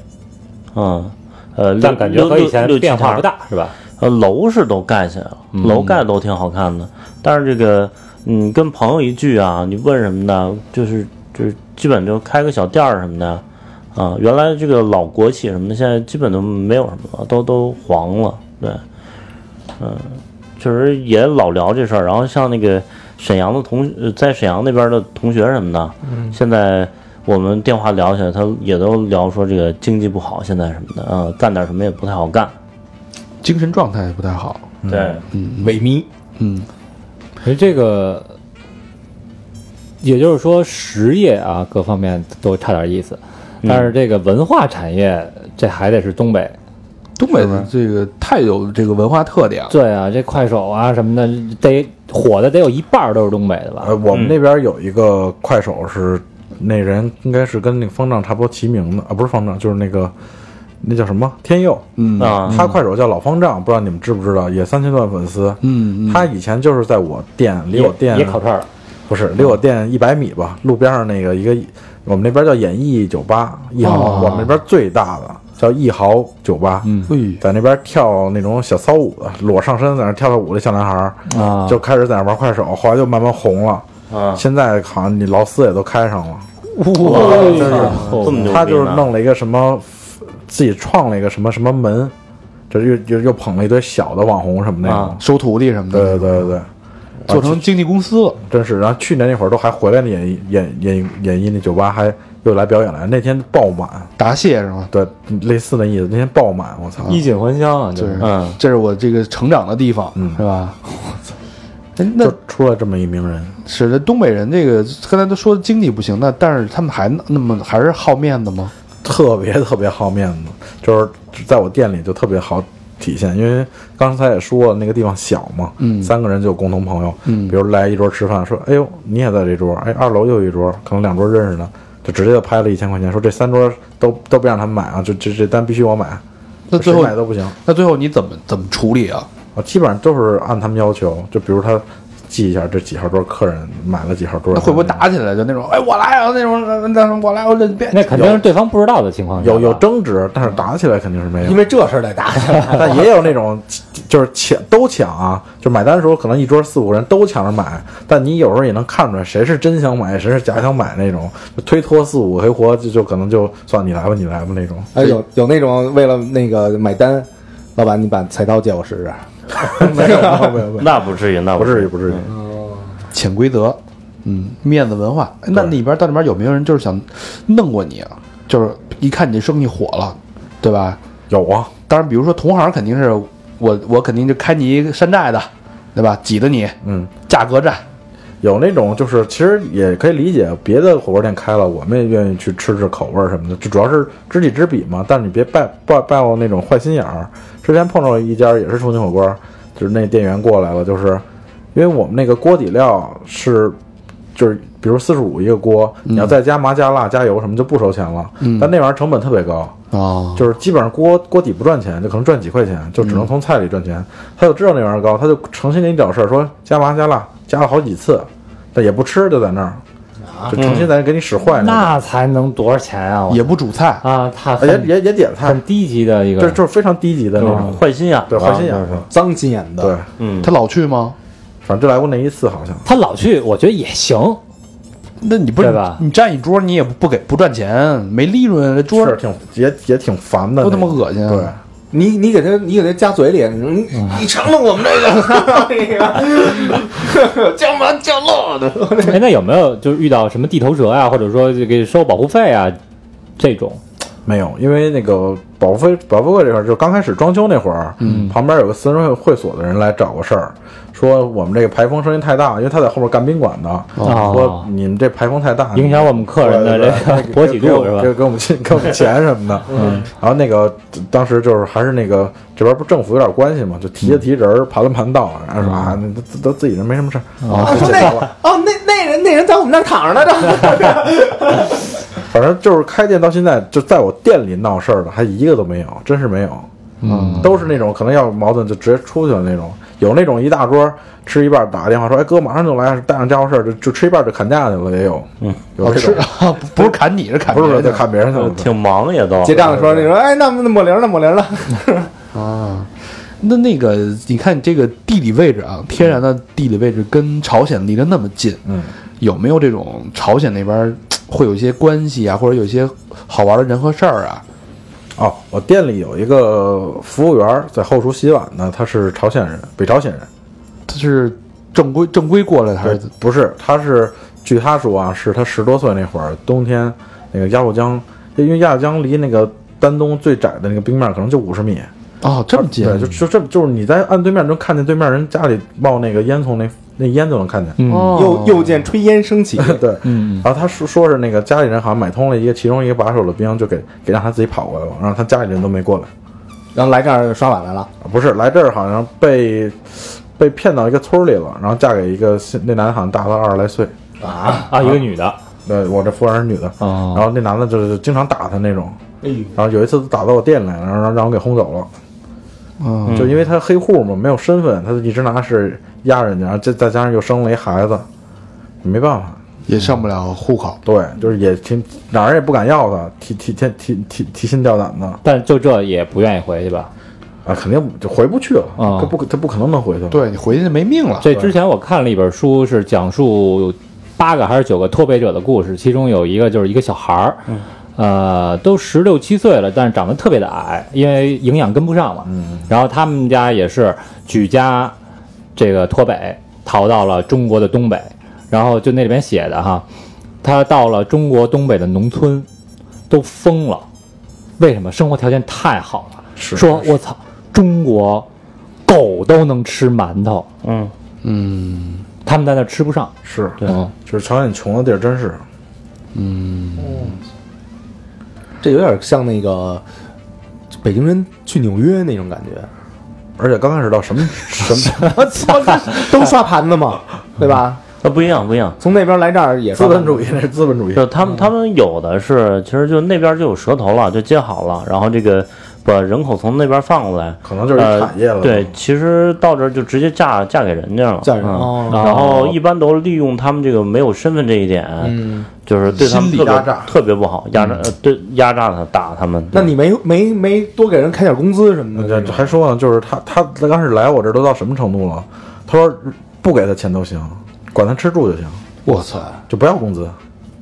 嗯，呃，但感觉和以前变化不大，是吧？呃，楼是都盖起来了，楼盖都挺好看的，但是这个，你，跟朋友一聚啊，你问什么的，就是就是基本就开个小店儿什么的，啊，原来这个老国企什么的，现在基本都没有什么了，都都黄了，对，嗯，确实也老聊这事儿，然后像那个沈阳的同，呃在沈阳那边的同学什么的，现在。我们电话聊起来，他也都聊说这个经济不好，现在什么的，呃，干点什么也不太好干。精神状态也不太好。对，嗯萎靡，嗯，所以这个，也就是说，实业啊，各方面都差点意思，但是这个文化产业，这还得是东北。东北的这个太有这个文化特点了。对啊，这快手啊什么的，得火的得有一半儿都是东北的吧？呃，我们那边有一个快手是，那人应该是跟那个方丈差不多齐名的啊，不是方丈，就是那个那叫什么天佑，嗯啊，他快手叫老方丈，不知道你们知不知道，也三千多万粉丝。嗯，嗯他以前就是在我店离我店也烤串儿了。不是离我店一百米吧，路边上那个一个，我们那边叫演艺酒吧，艺豪，哦我们那边最大的叫艺豪酒吧，嗯，哎。在那边跳那种小骚舞的，裸上身在那跳跳舞的小男孩儿啊。就开始在那玩快手，后来就慢慢红了。啊，现在好像你劳斯也都开上了，哇，真是这么牛逼他就是弄了一个什么，自己创了一个什么什么门，这又又又捧了一堆小的网红什么那种。啊，收徒弟什么对的，对对对，做成经纪公司了。真是。然后去年那会儿都还回来那演艺演演演艺那酒吧还又来表演来，那天爆满，答谢是吗？对，类似的意思，那天爆满，我操！衣锦还乡啊，就就是是，嗯，这是我这个成长的地方，嗯是吧？哎那就出了这么一名人，是的，东北人这个刚才都说经济不行，那但是他们还那么还是好面子吗？特别特别好面子，就是在我店里就特别好体现，因为刚才也说了，那个地方小嘛，嗯三个人就有共同朋友，嗯比如来一桌吃饭，说，哎呦，你也在这桌，哎，二楼又一桌，可能两桌认识的，就直接就拍了一千块钱，说这三桌都都别让他们买啊，就这这单必须我买，那最后买都不行，那最后你怎么怎么处理啊？啊，基本上都是按他们要求，就比如他记一下这几号桌客人买了几号桌，那会不会打起来？就那种，哎，我来啊，那种，那种我来，我这别那肯定是对方不知道的情况下，有有争执，但是打起来肯定是没有因。为这事儿得打起来。但也有那种就是抢都抢啊，就买单的时候可能一桌四五个人都抢着买，但你有时候也能看出来谁是真想买，谁是假想买那种，就推脱四五回合就就可能就算你来吧，你来吧那种。哎，有有那种为了那个买单，老板你把菜刀借我试试。没有没有没有没有，那不至于，那不至于于。不至于。潜规则，嗯，面子文化。哎那里边到里边有没有人就是想弄过你啊？就是一看你这生意火了，对吧？有啊，当然，比如说同行肯定是我，我肯定就开你一个山寨的，对吧？挤的你嗯，价格战，有那种就是其实也可以理解，别的火锅店开了，我们也愿意去吃吃口味儿什么的，就主要是知己知彼嘛。但是你别败败败我那种坏心眼儿。之前碰到一家也是重庆火锅，就是那店员过来了，就是因为我们那个锅底料是就是比如四十五一个锅，你要再加麻加辣加油什么就不收钱了，但那玩意儿成本特别高。啊，就是基本上锅锅底不赚钱，就可能赚几块钱，就只能从菜里赚钱。他就知道那玩意儿高，他就诚心给你找事儿，说加麻加辣，加了好几次，但也不吃，就在那儿，就成心在那给你使坏那种。那才能多少钱啊？我也不煮菜，啊，他也很也也点菜很，低级的一个，这就是非常低级的那种，坏心眼，对坏心眼。脏心眼的。对，嗯，他老去吗？反正就来过那一次，好像。他老去，我觉得也行。那你不是对吧你占一桌，你也不给不赚钱，没利润，这桌是挺也也挺烦的，都他妈那个恶心啊对，你你给他你给他夹嘴里，你你尝尝我们这个酱麻酱辣的。哎，那有没有就是遇到什么地头蛇呀、或者说这个收保护费啊这种？没有，因为那个保护费保护费这块儿，就刚开始装修那会儿，嗯，旁边有个私人会会所的人来找过事儿，说我们这个排风声音太大，因为他在后面干宾馆的，哦。说你们这排风太大，影响我们客人的这个对对勃起度是吧？给给我们钱给我们钱什么的，嗯，然后那个当时就是还是那个这边不政府有点关系嘛，就提了提人儿，盘了盘道，然后说啊，那都都自己人没什么事儿，啊，说那哦，那那人那人在我们那儿躺着呢，这。反正就是开店到现在，就在我店里闹事儿的还一个都没有，真是没有。嗯，都是那种可能要矛盾就直接出去了那种，有那种一大桌吃一半打个电话说，哎哥马上就来，带上家伙事儿就就吃一半就砍价去了也有，嗯，有这是？种，啊，不不是砍你，是砍不是砍别人去了，挺忙也都。结账的时候你说，哎，那那抹零了，抹零了。啊。那那个，你看这个地理位置啊，天然的地理位置跟朝鲜离得那么近，嗯，有没有这种朝鲜那边儿会有一些关系啊，或者有一些好玩的人和事儿啊？哦，我店里有一个服务员在后厨洗碗呢，他是朝鲜人，北朝鲜人，他是正规正规过来的还是？不是，他是据他说啊，是他十多岁那会儿冬天那个鸭绿江，因为鸭绿江离那个丹东最窄的那个冰面可能就五十米，哦，这么近？对，就就这就是你在岸对面能看见对面人家里冒那个烟囱，那那烟都能看见。又又见炊烟升起，对，嗯，然后他说说是那个家里人好像买通了一个其中一个把手的兵，就给给让他自己跑过来了，然后他家里人都没过来，然后来这儿刷碗来了。啊不是来这儿好像被被骗到一个村里了，然后嫁给一个新那男的好像大他二十来岁，啊，啊，一个女的。对我这服务员是女的，哦。然后那男的就是经常打他那种，哎呦，然后有一次打到我店里来了，然后让让我给轰走了。嗯，就因为他黑户嘛，没有身份，他就一直拿是压人家，然后再再加上又生了一孩子，没办法。也上不了户口。对，就是也挺哪儿也不敢要他，提提提提提提心吊胆的但就这也不愿意回去吧？啊，肯定就回不去了，啊他不他不可能能回去了。对你回去就没命了。这之前我看了一本书，是讲述八个还是九个脱北者的故事，其中有一个就是一个小孩儿，呃，都十六七岁了，但是长得特别的矮，因为营养跟不上嘛。嗯，然后他们家也是举家这个脱北，逃到了中国的东北。然后就那里边写的哈，他到了中国东北的农村，都疯了。为什么？生活条件太好了。是说我操，中国狗都能吃馒头，嗯，嗯，他们在那吃不上。是，对，就是朝鲜穷的地儿真是，这有点像那个北京人去纽约那种感觉。而且刚开始到什么 什么都刷盘子嘛，对吧？那不一样，不一样。从那边来这儿也资本主义，那是资本主义。就他们他们有的是，其实就那边就有蛇头了，就接好了，然后这个把人口从那边放过来，可能就是呃产业了。对，，其实到这儿就直接嫁嫁给人家了，嫁人嗯哦然后一般都利用他们这个没有身份这一点，嗯，就是对他们特别压榨特别不好，压榨呃对压榨他打他们。那你没没没多给人开点工资什么的？还说呢，就是他他他刚开始来我这儿都到什么程度了？他说不给他钱都行，管他吃住就行，我操，就不要工资。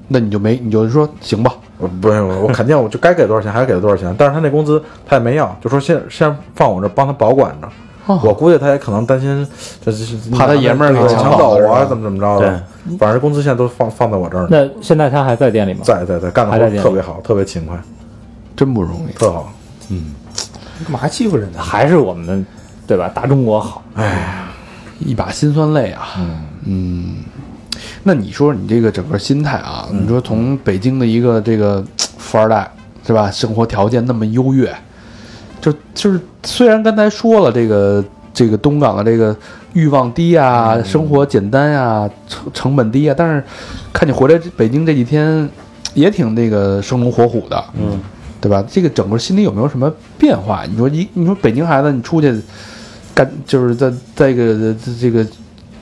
那你就没你就说行吧，我不是我，肯定我就该给多少钱还是给他多少钱，但是他那工资他也没要，就说先先放我这儿帮他保管着。哦我估计他也可能担心，这这是怕他爷们儿给抢抢走啊，怎么怎么着的。反正工资现在都放放在我这儿呢，那现在他还在店里吗？在在在干的活特别好，特别勤快，真不容易。特好。嗯干嘛欺负人呢？还是我们对吧？大中国好。哎呀一把辛酸泪啊。嗯那你说你这个整个心态啊，你说从北京的一个这个富二代是吧，生活条件那么优越，就就是虽然刚才说了这个这个东港的这个欲望低呀、生活简单呀、成成本低呀，但是看你回来北京这几天也挺那个生龙活虎的，嗯，对吧？这个整个心里有没有什么变化？你说你，你说北京孩子，你出去干，就是在在一个这个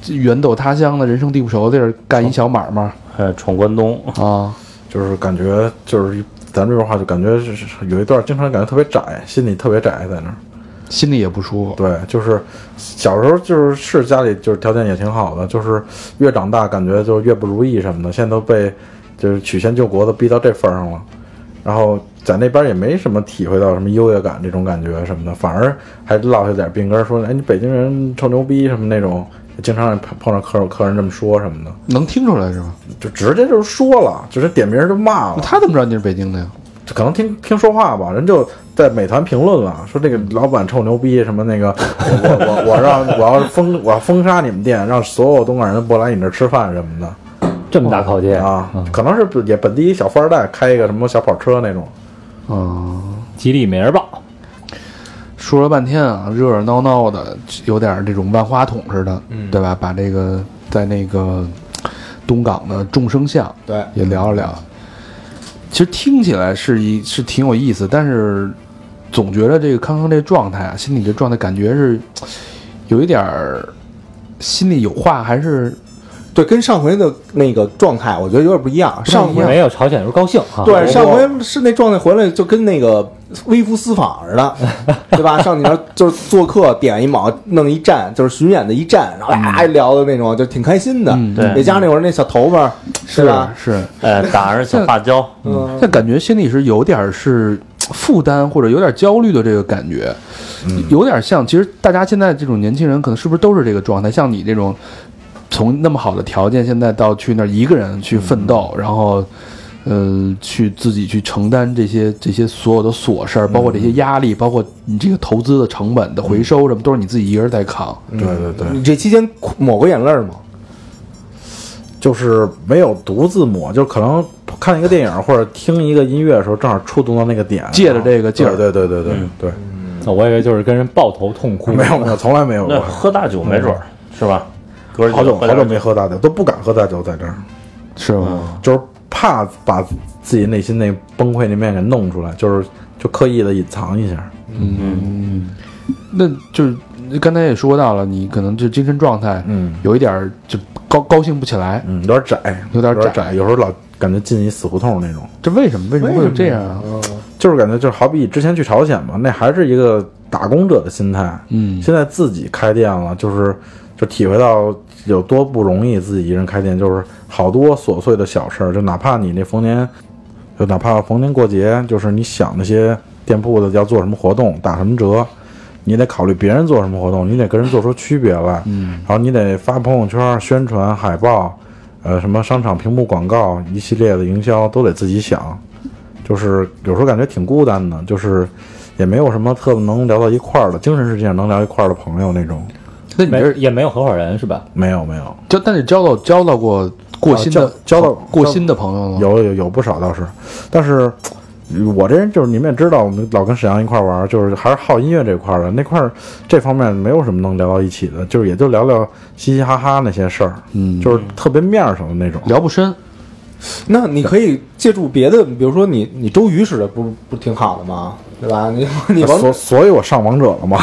远走他乡的人生地不熟的地儿干一小买卖。还有闯关东，啊，就是感觉就是咱这种话就感觉是是有一段经常感觉特别窄，心里特别窄在那儿。心里也不舒服。对，就是小时候就是是家里就是条件也挺好的，就是越长大感觉就越不如意什么的，现在都被就是曲线救国的逼到这份儿上了，然后在那边也没什么体会到什么优越感这种感觉什么的，反而还落下点病根儿，说哎你北京人臭牛逼什么那种，经常碰碰上客客人这么说什么的，能听出来是吗？就直接就说了，直接点名儿就骂了。他怎么知道你是北京的呀？可能听听说话吧，人就在美团评论了，说这个老板臭牛逼，什么那个 我我我让我要封我要封杀你们店，让所有东莞人不来你这儿吃饭什么的这么大靠街啊，可能是也本地一小富二代开一个什么小跑车那种，嗯，吉利美人豹，说了半天啊，热热闹闹的，有点这种万花筒似的，对吧？把这个在那个东港的众生相对，也聊了聊。其实听起来是一是挺有意思，但是总觉得这个康康这状态啊，心里这状态感觉是有一点儿心里有话，还是对，跟上回的那个状态，我觉得有点不一样。上回没有朝鲜时候高兴啊。对上回是那状态回来，就跟那个微服私访似的，对吧？上你那儿就是做客，点一卯，弄一站，就是巡演的一站，然后呀聊的那种，就挺开心的。嗯对再加上那会儿那小头发，是吧？是，哎，打着小发胶，嗯，但感觉心里是有点儿是负担或者有点焦虑的这个感觉，有点像。其实大家现在这种年轻人，可能是不是都是这个状态？像你这种从那么好的条件，现在到去那儿一个人去奋斗，然后。呃，去自己去承担这些这些所有的琐事儿，包括这些压力，包括你这个投资的成本的回收，什么都是你自己一个人在扛。对对对，你这期间抹过眼泪吗？就是没有独自抹，就可能看一个电影或者听一个音乐的时候，正好触动到那个点，借着这个劲儿对对对对对对，我以为就是跟人抱头痛哭。没有没有，从来没有过，那喝大酒没准儿是吧？哥儿好久好久没喝大酒，都不敢喝大酒在这儿。是吗？就是怕把自己内心那崩溃那面给弄出来，就是就刻意的隐藏一下。嗯，那就是刚才也说到了，你可能就精神状态，嗯有一点儿就高高兴不起来。嗯，有点窄，有点窄窄，有时候老感觉进一死胡同那种，这为什么？为什么会有这样啊？就是感觉就是好比之前去朝鲜嘛，那还是一个打工者的心态。嗯现在自己开店了，就是就体会到有多不容易，自己一人开店，就是好多琐碎的小事儿，就哪怕你那逢年，就哪怕逢年过节，就是你想那些店铺的要做什么活动，打什么折，你得考虑别人做什么活动，你得跟人做出区别来，嗯，然后你得发朋友圈、宣传、海报，呃，什么商场屏幕广告，一系列的营销都得自己想，就是有时候感觉挺孤单的，就是也没有什么特能聊到一块儿的，精神世界上能聊一块儿的朋友那种，没那你这也没有合伙人是吧？没有没有，交，但是交到交到过过心的啊交交到过心的朋友吗？有有有不少倒是，但是我这人就是你们也知道，我们老跟沈阳一块玩，就是还是好音乐这块的，那块这方面没有什么能聊到一起的，就是也就聊聊嘻嘻哈哈那些事儿，嗯，就是特别面儿上的那种。聊不深。那你可以借助别的，比如说你你周瑜似的，不不挺好的吗？对吧？你你王所所以我上王者了嘛，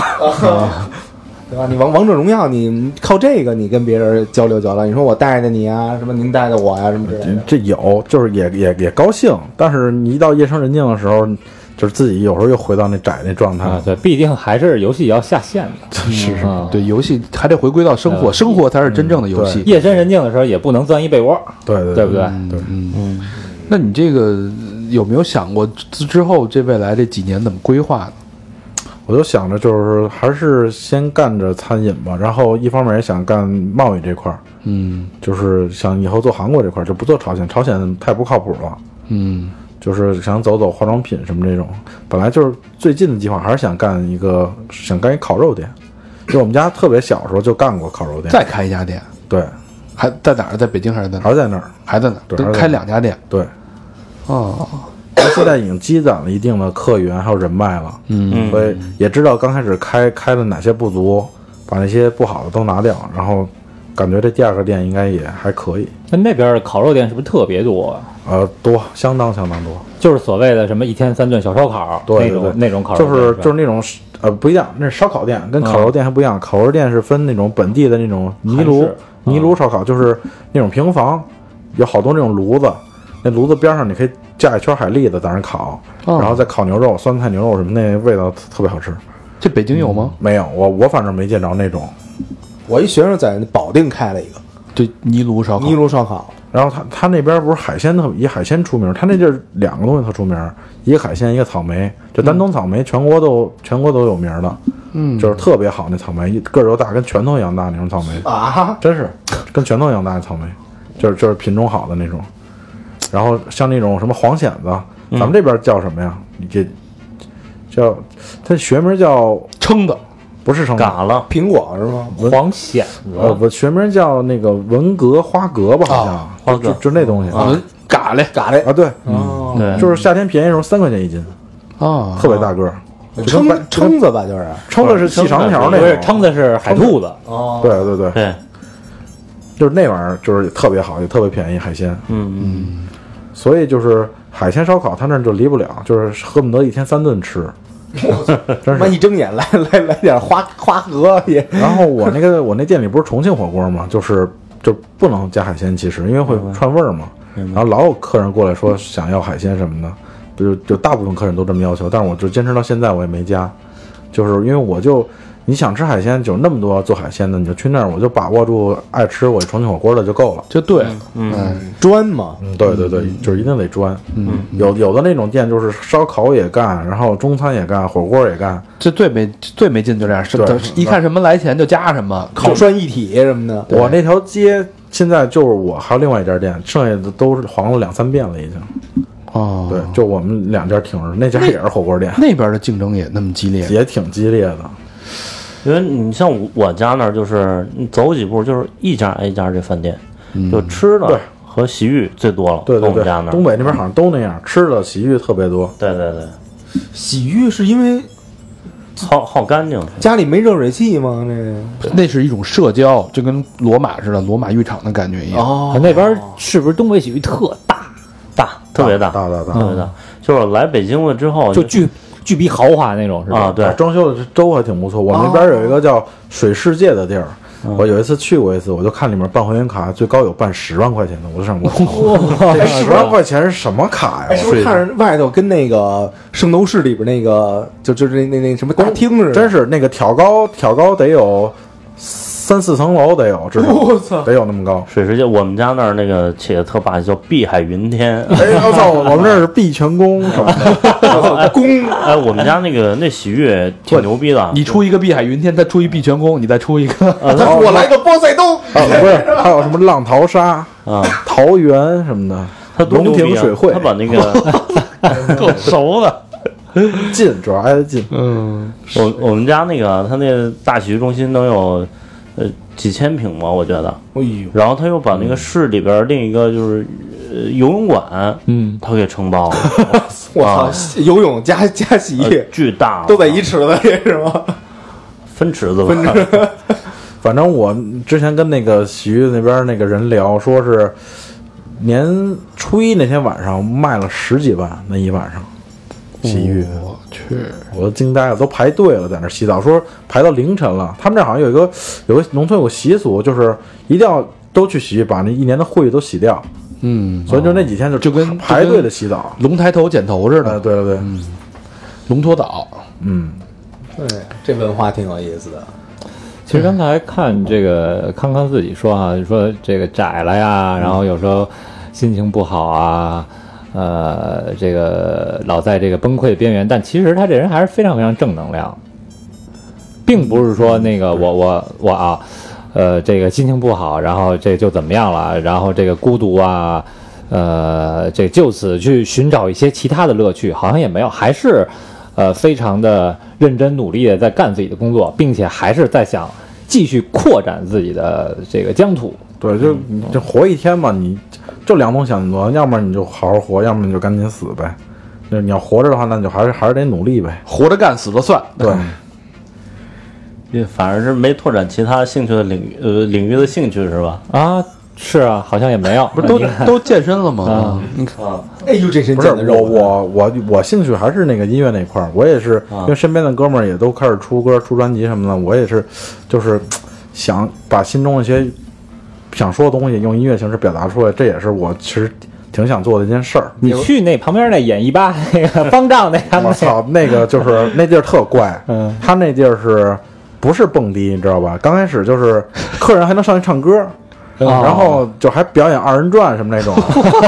对吧？你王王者荣耀，你靠这个你跟别人交流交流。你说我带着你啊，什么您带着我呀、什么之类的。这有就是也也也高兴，但是你一到夜深人静的时候，就是自己有时候又回到那窄那状态。啊，对，毕竟还是游戏要下线的。是是，啊，对，游戏还得回归到生活，生活才是真正的游戏。夜深人静的时候也不能钻一被窝，对对对不对？嗯嗯。那你这个有没有想过之之后这未来这几年怎么规划呢？我就想着就是还是先干着餐饮吧，然后一方面也想干贸易这块儿，嗯就是想以后做韩国这块儿，就不做朝鲜，朝鲜太不靠谱了。嗯就是想走走化妆品什么这种，本来就是最近的计划还是想干一个想干一烤肉店，就我们家特别小时候就干过烤肉店，再开一家店，对，还在哪儿？在北京还是在哪儿？还是在那儿，还在那儿？对开两家店。对，哦，他现在已经积攒了一定的客源还有人脉了，嗯所以也知道刚开始开开了哪些不足，把那些不好的都拿掉，然后感觉这第二个店应该也还可以，那那边的烤肉店是不是特别多啊？呃，多，相当相当多，就是所谓的什么一天三顿小烧烤那种对对对那种烤肉就是就是那种呃不一样，那是烧烤店，跟烤肉店还不一样。烤肉店是分那种本地的那种泥炉泥炉烧烤，就是那种平房，有好多那种炉子，那炉子边上你可以架一圈海蛎子在那烤，哦然后再烤牛肉、酸菜牛肉什么，那味道特特别好吃。这北京有吗？没有，我我反正没见着那种。我一学生在那保定开了一个对泥炉烧烤，泥炉烧烤，然后他他那边不是海鲜特以海鲜出名，他那地儿两个东西特出名，一个海鲜，一个草莓。就丹东草莓，全国都全国都有名的，嗯，就是特别好那草莓，一个儿又大，跟拳头一样大那种草莓啊，真是跟拳头一样大的草莓，就是就是品种好的那种。然后像那种什么黄蚬子，咱们这边叫什么呀？你这叫它学名叫蛏子不是蛏子嘎了，苹果是吗？黄蚬呃，子，不学名叫那个文革花蛤吧，好像花蛤就就那东西。啊，嘎嘞。嘎嘞。啊，对，哦，对，就是夏天便宜的时候三块钱一斤，啊，特别大个儿。蛏蛏子吧，就是。蛏子是细长条那不是种，蛏子是海兔子，哦，对对对，对，就是那玩意儿就是特别好，也特别便宜海鲜，嗯嗯，所以就是海鲜烧烤，他那儿就离不了，就是恨不得一天三顿吃。真是。妈一睁眼来来来点花花蛤也，然后我那个我那店里不是重庆火锅吗？就是就不能加海鲜，其实因为会串味儿嘛。然后老有客人过来说想要海鲜什么的，就就大部分客人都这么要求，但是我就坚持到现在我也没加，就是因为我就你想吃海鲜，就那么多做海鲜的，你就去那儿，我就把握住爱吃我重庆火锅的就够了。就对了，嗯，专嘛，嗯，对对对，就是一定得专。嗯，有有的那种店就是烧烤也干，然后中餐也干，火锅也干。这最没最没劲就这样，一看什么来钱就加什么，烤涮一体什么的，我那条街现在就是我还有另外一家店，剩下的都是黄了两三遍了已经。哦，对，就我们两家挺着，那家也是火锅店，那边的竞争也那么激烈，也挺激烈的。因为你像我我家那儿，就是你走几步就是一家挨一家这饭店，就吃的和洗浴最多了。对对我们家那，儿，东北那边好像都那样，吃的洗浴特别多。对对对，洗浴是因为好好干净。家里没热水器吗？那那是一种社交，就跟罗马似的，罗马浴场的感觉一样。哦那边是不是东北洗浴特大？大，特别大，大大大特别大。就是来北京了之后，就巨巨逼豪华那种是吧？啊，对，装修的粥还挺不错。我们那边有一个叫水世界的地儿，我有一次去过一次，我就看里面办会员卡最高有办十万块钱的，我就想我操，这十万块钱是什么卡哎，呀？是不是看着外头跟那个圣斗士里边那个，就就是那那那什么大厅似的？真是那个挑高挑高得有三四层楼得有，至我操得有那么高。水世界，我们家那儿那个起的特霸气，叫碧海云天。哎，我操，我们这是碧泉宫什么的，宫 哎，我们家那个那洗浴挺牛逼的。你出一个碧海云天，再出一碧泉宫，你再出一个，啊，他我来个波塞冬，啊，不是，还有什么浪淘沙、啊，桃园什么的，他龙庭水会他把那个 够熟的。近，主要挨得近。嗯，我我们家那个他那大洗浴中心能有呃几千平吧，我觉得。哎呦，然后他又把那个市里边另一个就是呃游泳馆，嗯，他给承包了，我操，游泳加加洗呃浴巨大，都在一池子里是吗？分池子吧，反正我之前跟那个洗浴那边那个人聊，说是年初一那天晚上卖了十几万，那一晚上洗浴，我去，我都惊呆了，都排队了，在那儿洗澡，说排到凌晨了。他们这好像有一个有个农村有个习俗，就是一定要都去洗浴，把那一年的晦气都洗掉。嗯，所以就那几天就就跟排队的洗澡。龙抬头剪头似呃，的，对对对，龙脱岛。嗯，对，这文化挺有意思的。其实刚才看这个康康自己说啊、说这个窄了呀，然后有时候心情不好啊，呃，这个老在这个崩溃的边缘，但其实他这人还是非常非常正能量，并不是说那个我我我啊，呃，这个心情不好，然后这就怎么样了，然后这个孤独啊，呃，这就此去寻找一些其他的乐趣，好像也没有，还是呃非常的认真努力的在干自己的工作，并且还是在想继续扩展自己的这个疆土。对，就就活一天嘛，你就两种选择，要么你就好好活，要么你就赶紧死呗。就是你要活着的话，那你就还是还是得努力呗。活着干，死了算。对，也反而是没拓展其他兴趣的领域呃领域的兴趣是吧？啊，是啊，好像也没有，不是都都健身了吗？嗯你看，哎呦，这身不是我腱子肉，我我我兴趣还是那个音乐那块儿，我也是因为身边的哥们儿也都开始出歌、出专辑什么的，我也是就是想把心中那些想说的东西用音乐形式表达出来，这也是我其实挺想做的一件事儿。你去那旁边那演艺吧那个方丈那他们我操，那个就是 那地儿特怪，嗯。他那地儿是不是蹦迪，你知道吧？刚开始就是客人还能上去唱歌。然后就还表演二人转什么那种，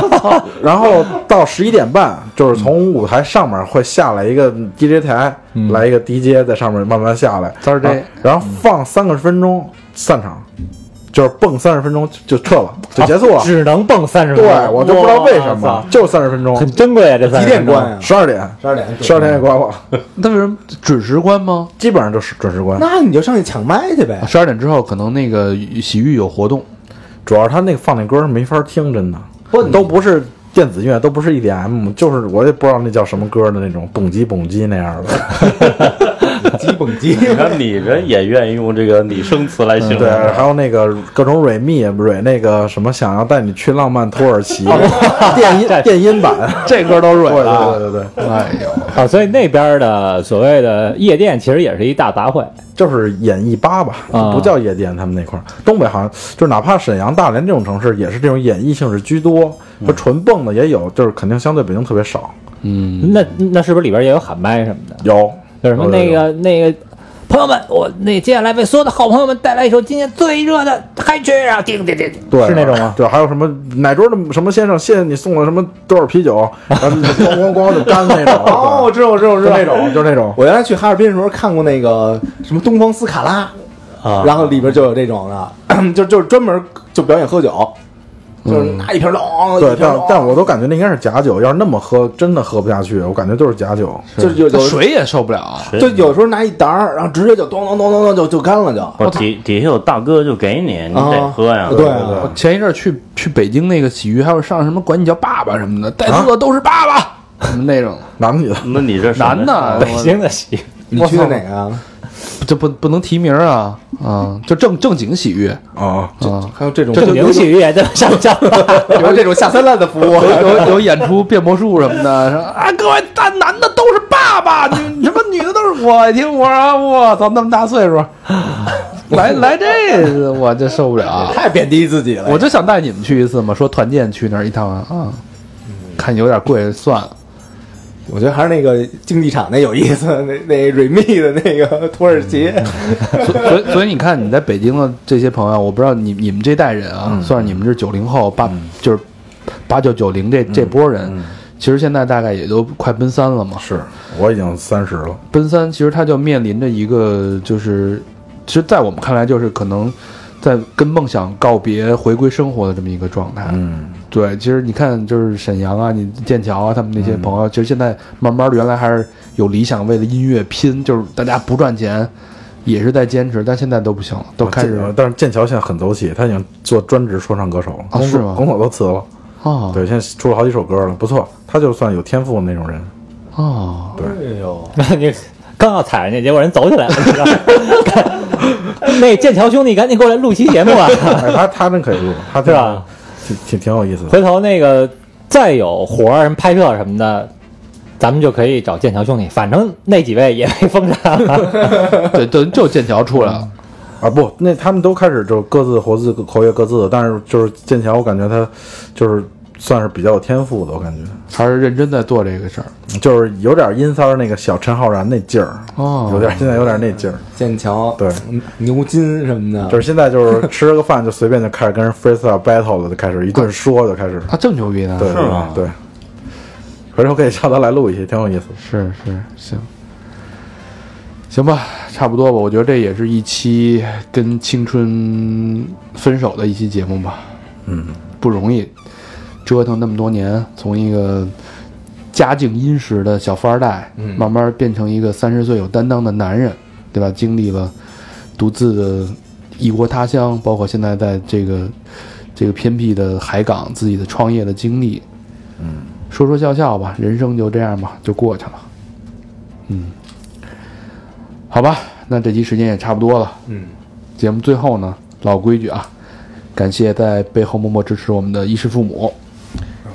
然后到十一点半，就是从舞台上面会下来一个 DJ 台，来一个 DJ 在上面慢慢下来，三十 J 然后放三个分钟散场，就是蹦三十分钟就撤了，就结束了。只能蹦三十分钟对，我就不知道为什么塞，就三十分钟，很珍贵啊，这几30分钟点关呀？十二点，十二点，十二点也关了，那为什么准时关吗？基本上就是准时关。那你就上去抢麦去呗。十二点之后可能那个洗浴有活动，主要是他那个放那歌没法听，真的不，都不是电子乐，都不是 EDM，就是我也不知道那叫什么歌的那种蹦极蹦极那样的。鸡蹦鸡，你看你这也愿意用这个拟声词来形容，对，还有那个各种蕊蜜蕊那个什么，想要带你去浪漫土耳其，电音 电音版，这歌都对蕊了。对对对对，哎呦，啊，所以那边的所谓的夜店其实也是一大杂烩，就是演艺吧吧，啊。不叫夜店，他们那块儿，东北好像就是哪怕沈阳、大连这种城市，也是这种演艺性质居多，和纯蹦的也有，就是肯定相对北京特别少。嗯，那那是不是里边也有喊麦什么的？有有什么那个那个朋友们，我那接下来为所有的好朋友们带来一首今年最热的嗨曲啊，叮叮叮，对，是那种吗？对，还有什么哪桌的什么先生，谢谢你送了什么多少啤酒，然后咣咣咣就干那种。哦，我知道，我知道，我知道那种，就是那种。我原来去哈尔滨的时候看过那个什么东方斯卡拉，啊然后里边就有这种的，就就是专门就表演喝酒，就是拿一瓶龙，对一，瓶但但我都感觉那应该是假酒，要是那么喝，真的喝不下去。我感觉都是假酒。就是有有水也受不了。就有时候拿一沓儿，然后直接就咚咚咚咚咚就就干了就。底底下有大哥就给你，你得喝呀。对啊我前一阵儿去去北京那个洗浴，还有上什么管你叫爸爸什么的，带路的都是爸爸，什么那种男的女的，那你这男的，北京的洗，你去的哪个啊？这不不能提名啊啊，就正正经洗浴啊，啊，还有这种正经洗浴也这么上交了。有这种下三滥的服务，有有有演出变魔术什么的，说啊，各位大男的都是爸爸，女 什么女的都是我。一听我说啊我操，那么大岁数，来来这个我就受不了，太贬低自己了。我就想带你们去一次嘛，说团建去那儿一趟啊，看有点贵，算了。我觉得还是那个竞技场那有意思，那那瑞密的那个土耳其，所所以所以你看你在北京的这些朋友，我不知道你你们这代人啊，算是你们是九零后八就是八九九零这这波人，其实现在大概也都快奔三了嘛。是我已经三十了。奔三其实他就面临着一个就是，其实，在我们看来就是可能在跟梦想告别、回归生活的这么一个状态。嗯，对，其实你看，就是沈阳啊，你剑桥啊，他们那些朋友，其实现在慢慢的，原来还是有理想，为了音乐拼，就是大家不赚钱，也是在坚持，但现在都不行了，都开始剑但是剑桥现在很走起，他已经做专职说唱歌手了，啊是吗工作都辞了。哦对，现在出了好几首歌了，不错。他就算有天赋的那种人。哦，哎呦，那 你刚要踩人家，结果人走起来了，你知道吗？那剑桥兄弟赶紧过来录期节目啊，哎，他他真可以录，他是吧？挺挺挺有意思的。回头那个再有活儿、什么拍摄什么的，咱们就可以找剑桥兄弟，反正那几位也被封杀了。对，就就剑桥出来了，啊不，那他们都开始就各自活自活跃各自的，但是就是剑桥，我感觉他就是算是比较有天赋的，我感觉还是认真在做这个事儿。就是有点阴三儿那个小陈浩然那劲儿，哦有点现在有点那劲儿，剑桥对，牛津什么的，就是现在就是吃了个饭就随便就开始跟人 freestyle battle 了，就开始一顿说就开始，啊，这么牛逼呢？对对吗对，回头可以叫他来录一期，挺有意思。是是行，行吧，差不多吧。我觉得这也是一期跟青春分手的一期节目吧。嗯，不容易，折腾那么多年，从一个家境殷实的小富二代，慢慢变成一个三十岁有担当的男人，对吧？经历了独自的异国他乡，包括现在在这个这个偏僻的海港自己的创业的经历，嗯，说说笑笑吧，人生就这样吧，就过去了。嗯，好吧，那这期时间也差不多了。嗯，节目最后呢，老规矩啊，感谢在背后默默支持我们的衣食父母。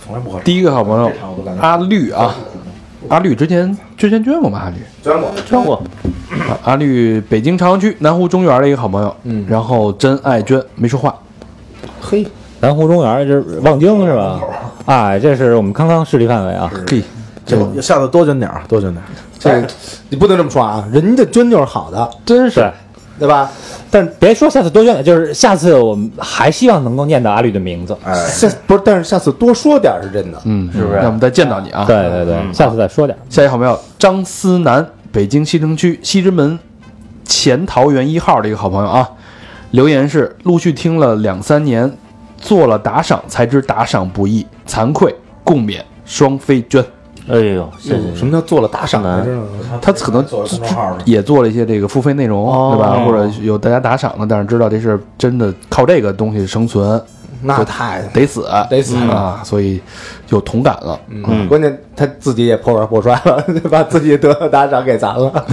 从来不喝。第一个好朋友阿绿啊，阿绿之前之前捐过吗？阿绿捐过，捐过，啊，阿绿北京朝阳区南湖中园的一个好朋友，嗯然后真爱捐没说话，嘿，南湖中园这是望京是吧？哎，这是我们康康势力范围啊。嘿，这下次多捐点儿，多捐点儿。这你不能这么说啊，人家捐就是好的，真是对，吧？但别说下次多捐了，就是下次我们还希望能够念到阿绿的名字。哎，下不是，但是下次多说点是真的。嗯，是不是那我们再见到你啊。对对对，下次再说点。下一个好朋友张思南，北京西城区西直门前桃园一号的一个好朋友啊，留言是陆续听了两三年，做了打赏才知打赏不易，惭愧，共勉，双飞捐。哎呦，谢谢什么叫做了打赏来着？他可能也做了一些这个付费内容，哦对吧？或者有大家打赏的，但是知道这是真的靠这个东西生存，那太得死，得死啊！所以有同感了。嗯，关键他自己也破罐破摔了，对吧？自己得了打赏给咱了。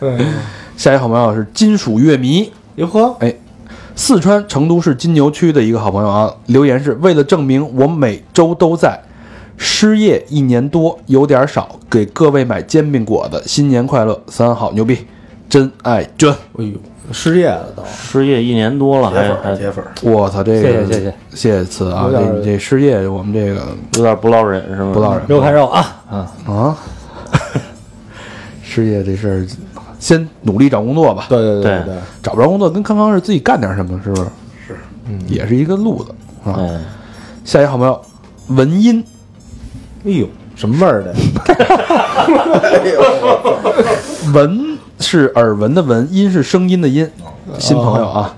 下一个好朋友是金属乐迷，哟呵，哎四川成都市金牛区的一个好朋友啊，留言是为了证明我每周都在，失业一年多有点少，给各位买煎饼果子，新年快乐，三好牛逼，真爱娟。哎呦，失业了都。失业一年多了，还铁粉还儿，铁粉儿。我操，这个谢谢谢谢谢谢词啊！这这失业，我们这个有点不落忍是吗？不落忍肉看肉啊啊！啊，失业这事儿，先努力找工作吧。对对对对，找不着工作，跟康康是自己干点什么，是不是？是，嗯，也是一个路子啊。哎，下一个好朋友文音，哎呦，什么味儿的？闻是耳闻的闻，音是声音的音。新朋友啊，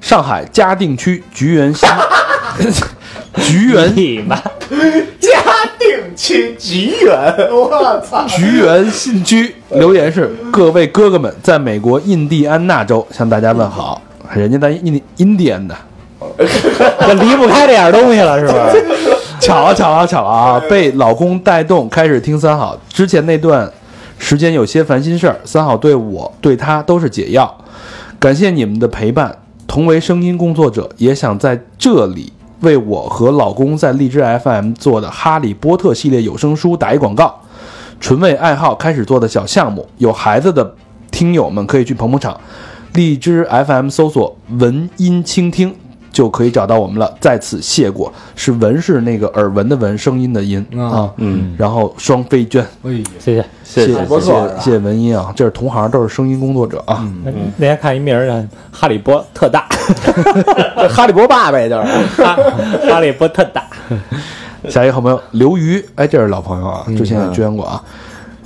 上海嘉定区菊园新 菊园你妈！嘉定区菊园，我操！菊园新区留言是：各位哥哥们，在美国印第安纳州向大家问好。人家在印印第安的，这 离不开这点东西了，是吧？巧了巧了巧了啊！被老公带动开始听三好，之前那段时间有些烦心事儿，三好对我对他都是解药。感谢你们的陪伴，同为声音工作者，也想在这里为我和老公在荔枝 FM 做的《哈利波特》系列有声书打一广告。纯为爱好开始做的小项目，有孩子的听友们可以去捧捧场。荔枝 FM 搜索“文音倾听”就可以找到我们了。再次谢过，是闻是那个耳闻的闻，声音的音啊。嗯，然后双飞娟，谢谢。谢谢谢波特是吧谢谢文音啊，这是同行，都是声音工作者啊。那那天看一名儿叫哈利波特大，哈利波爸呗，就是。哈哈利波特大。下一个好朋友刘瑜，哎，这是老朋友啊，之前也捐过啊。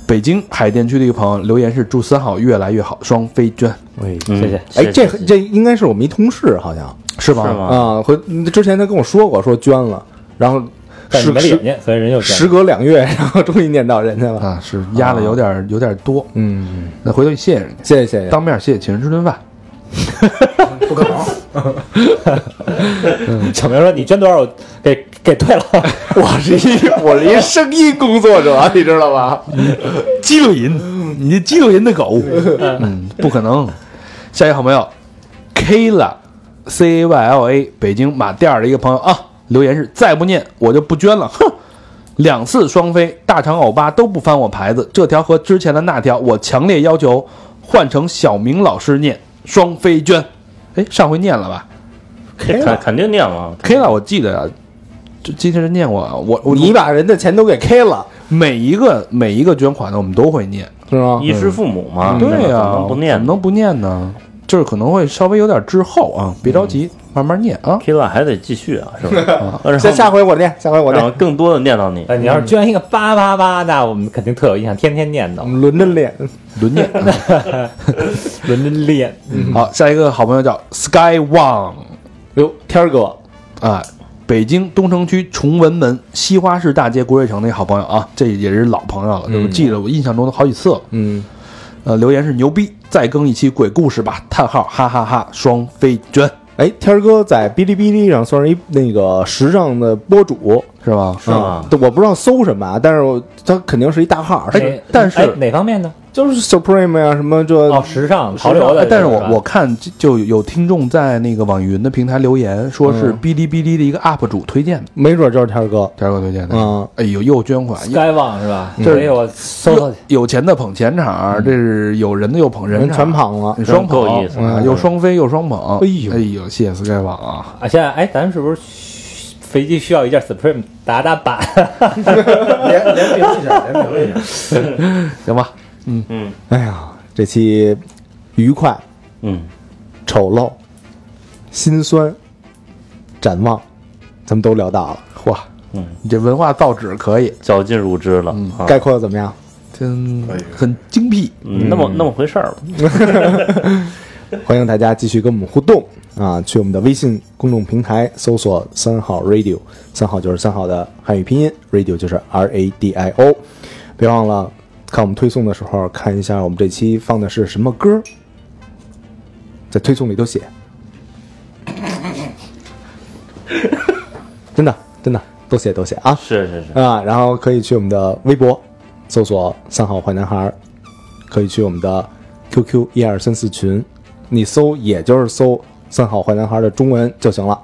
北京海淀区的一个朋友留言是祝三好越来越好，双飞娟哎，嗯谢谢哎，这谢谢这应该是我们一同事，好像是吧？啊，回之前他跟我说过，说捐了，然后但你时时没脸见，所以人就捐时隔两月，然后终于念到人家了。啊，是压的有点有点多，嗯，那回头谢谢人家，谢谢谢谢。当面谢谢，请人吃顿饭。不可能。小明说你捐多少，给给退了。我是一我是一声音工作者，你知道吧？激流银，你这激流银的狗，嗯，不可能。下一个好朋友 Kla C A Y L A 北京马甸儿的一个朋友啊，留言是再不念我就不捐了，哼。两次双飞，大肠欧巴都不翻我牌子，这条和之前的那条，我强烈要求换成小明老师念双飞捐。哎，上回念了吧肯肯定念了，？K 了，我记得啊，这今天是念过啊，我我你把人的钱都给 K 了，每一个每一个捐款的我们都会念。是吗？衣食父母嘛，对呀、怎么能不念怎么能不念呢？就是可能会稍微有点滞后啊，别着急，慢慢念啊。Kla 还得继续啊，是吧？然下后下回我念，下回我念，更多的念到你，哎，你要是捐一个八八八，那我们肯定特有印象，天天念叨，我们轮着练。轮念。轮着练。好，下一个好朋友叫 Sky Wang 哟，天儿哥，啊，北京东城区崇文门西花市大街国瑞城那个好朋友啊，这也是老朋友了，就是记得我印象中都好几次了。嗯，呃，留言是牛逼，再更一期鬼故事吧！叹号，哈哈哈双飞娟哎，天儿哥在哔哩哔哩上算是一那个时尚的博主，是吧？是吗？我不知道搜什么啊，但是我他肯定是一大号，是但是哎哪方面的？就是 Supreme 呀、什么这哦，时尚潮流的但是我我看就就有听众在那个网易云的平台留言，说是嗯哔哩哔哩的一个 UP 主推荐的，没准就是天儿哥。天哥推荐的。嗯，哎呦，又捐款，又 Skyone 是吧？这我搜搜去。有钱的捧钱场，这是有人的又捧人人场，全捧了，双捧够意思啊，嗯又双飞又双捧。哎呦哎呦，谢谢 Sky 网啊！啊，现在哎，咱是不是需飞机需要一件 Supreme 打打板？联联名一下，联名一下。行吧，嗯嗯哎呀，这期愉快、嗯，丑陋、心酸、展望，咱们都聊到了，嚯，嗯，你这文化造纸可以，绞尽乳汁了嗯。概括的怎么样？真很精辟。嗯，那么那么回事儿吧。欢迎大家继续跟我们互动啊！去我们的微信公众平台搜索“三号 radio”，三号就是三号的汉语拼音，radio 就是 R A D I O。别忘了看我们推送的时候看一下我们这期放的是什么歌，在推送里头写。真的真的都写都写啊！是是是，啊，然后可以去我们的微博搜索“三好坏男孩儿”，可以去我们的 QQ 一二三四群，你搜也就是搜“三好坏男孩儿”的中文就行了。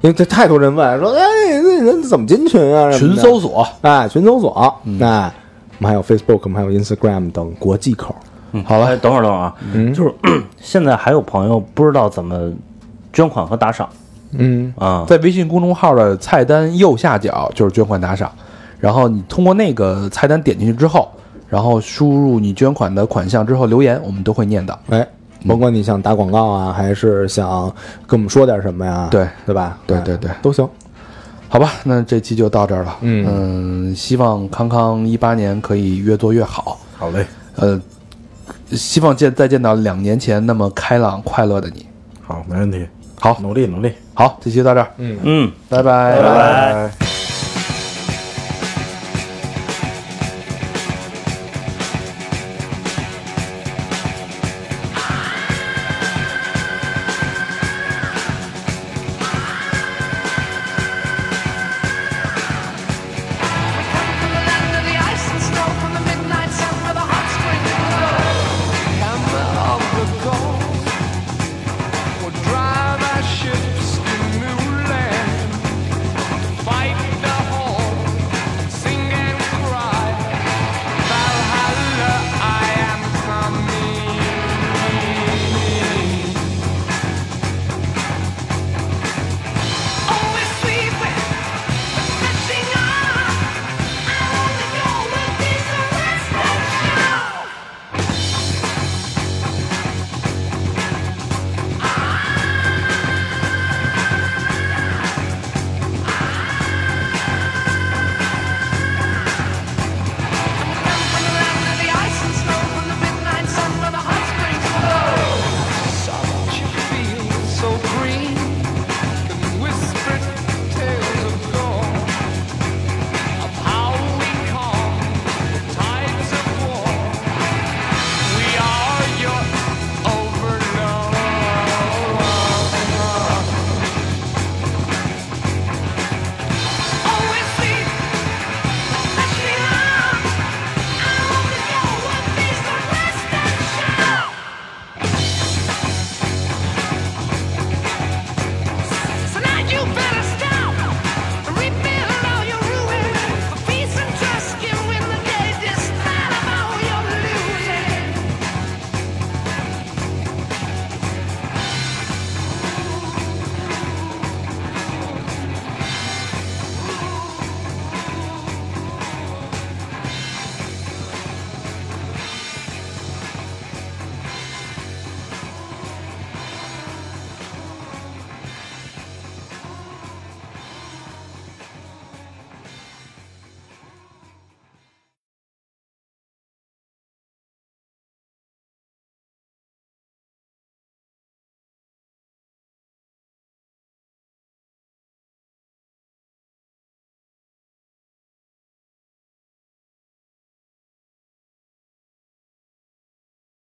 因为这太多人问说，哎，那人怎么进群啊？群搜索，哎，群搜索，哎，我们还有 Facebook，我们还有 Instagram 等国际口。好了，等会儿等会儿啊，就是 现在还有朋友不知道怎么捐款和打赏嗯，啊。在微信公众号的菜单右下角就是捐款打赏，然后你通过那个菜单点进去之后，然后输入你捐款的款项之后留言，我们都会念到。哎，甭管你想打广告啊，还是想跟我们说点什么呀？对对吧？哎对对对都行。好吧，那这期就到这儿了。嗯。嗯希望康康一八年可以越做越好。好嘞，呃，希望见再见到两年前那么开朗快乐的你。好，没问题，好，努力努力，好，这期就到这儿，嗯，拜拜，拜拜。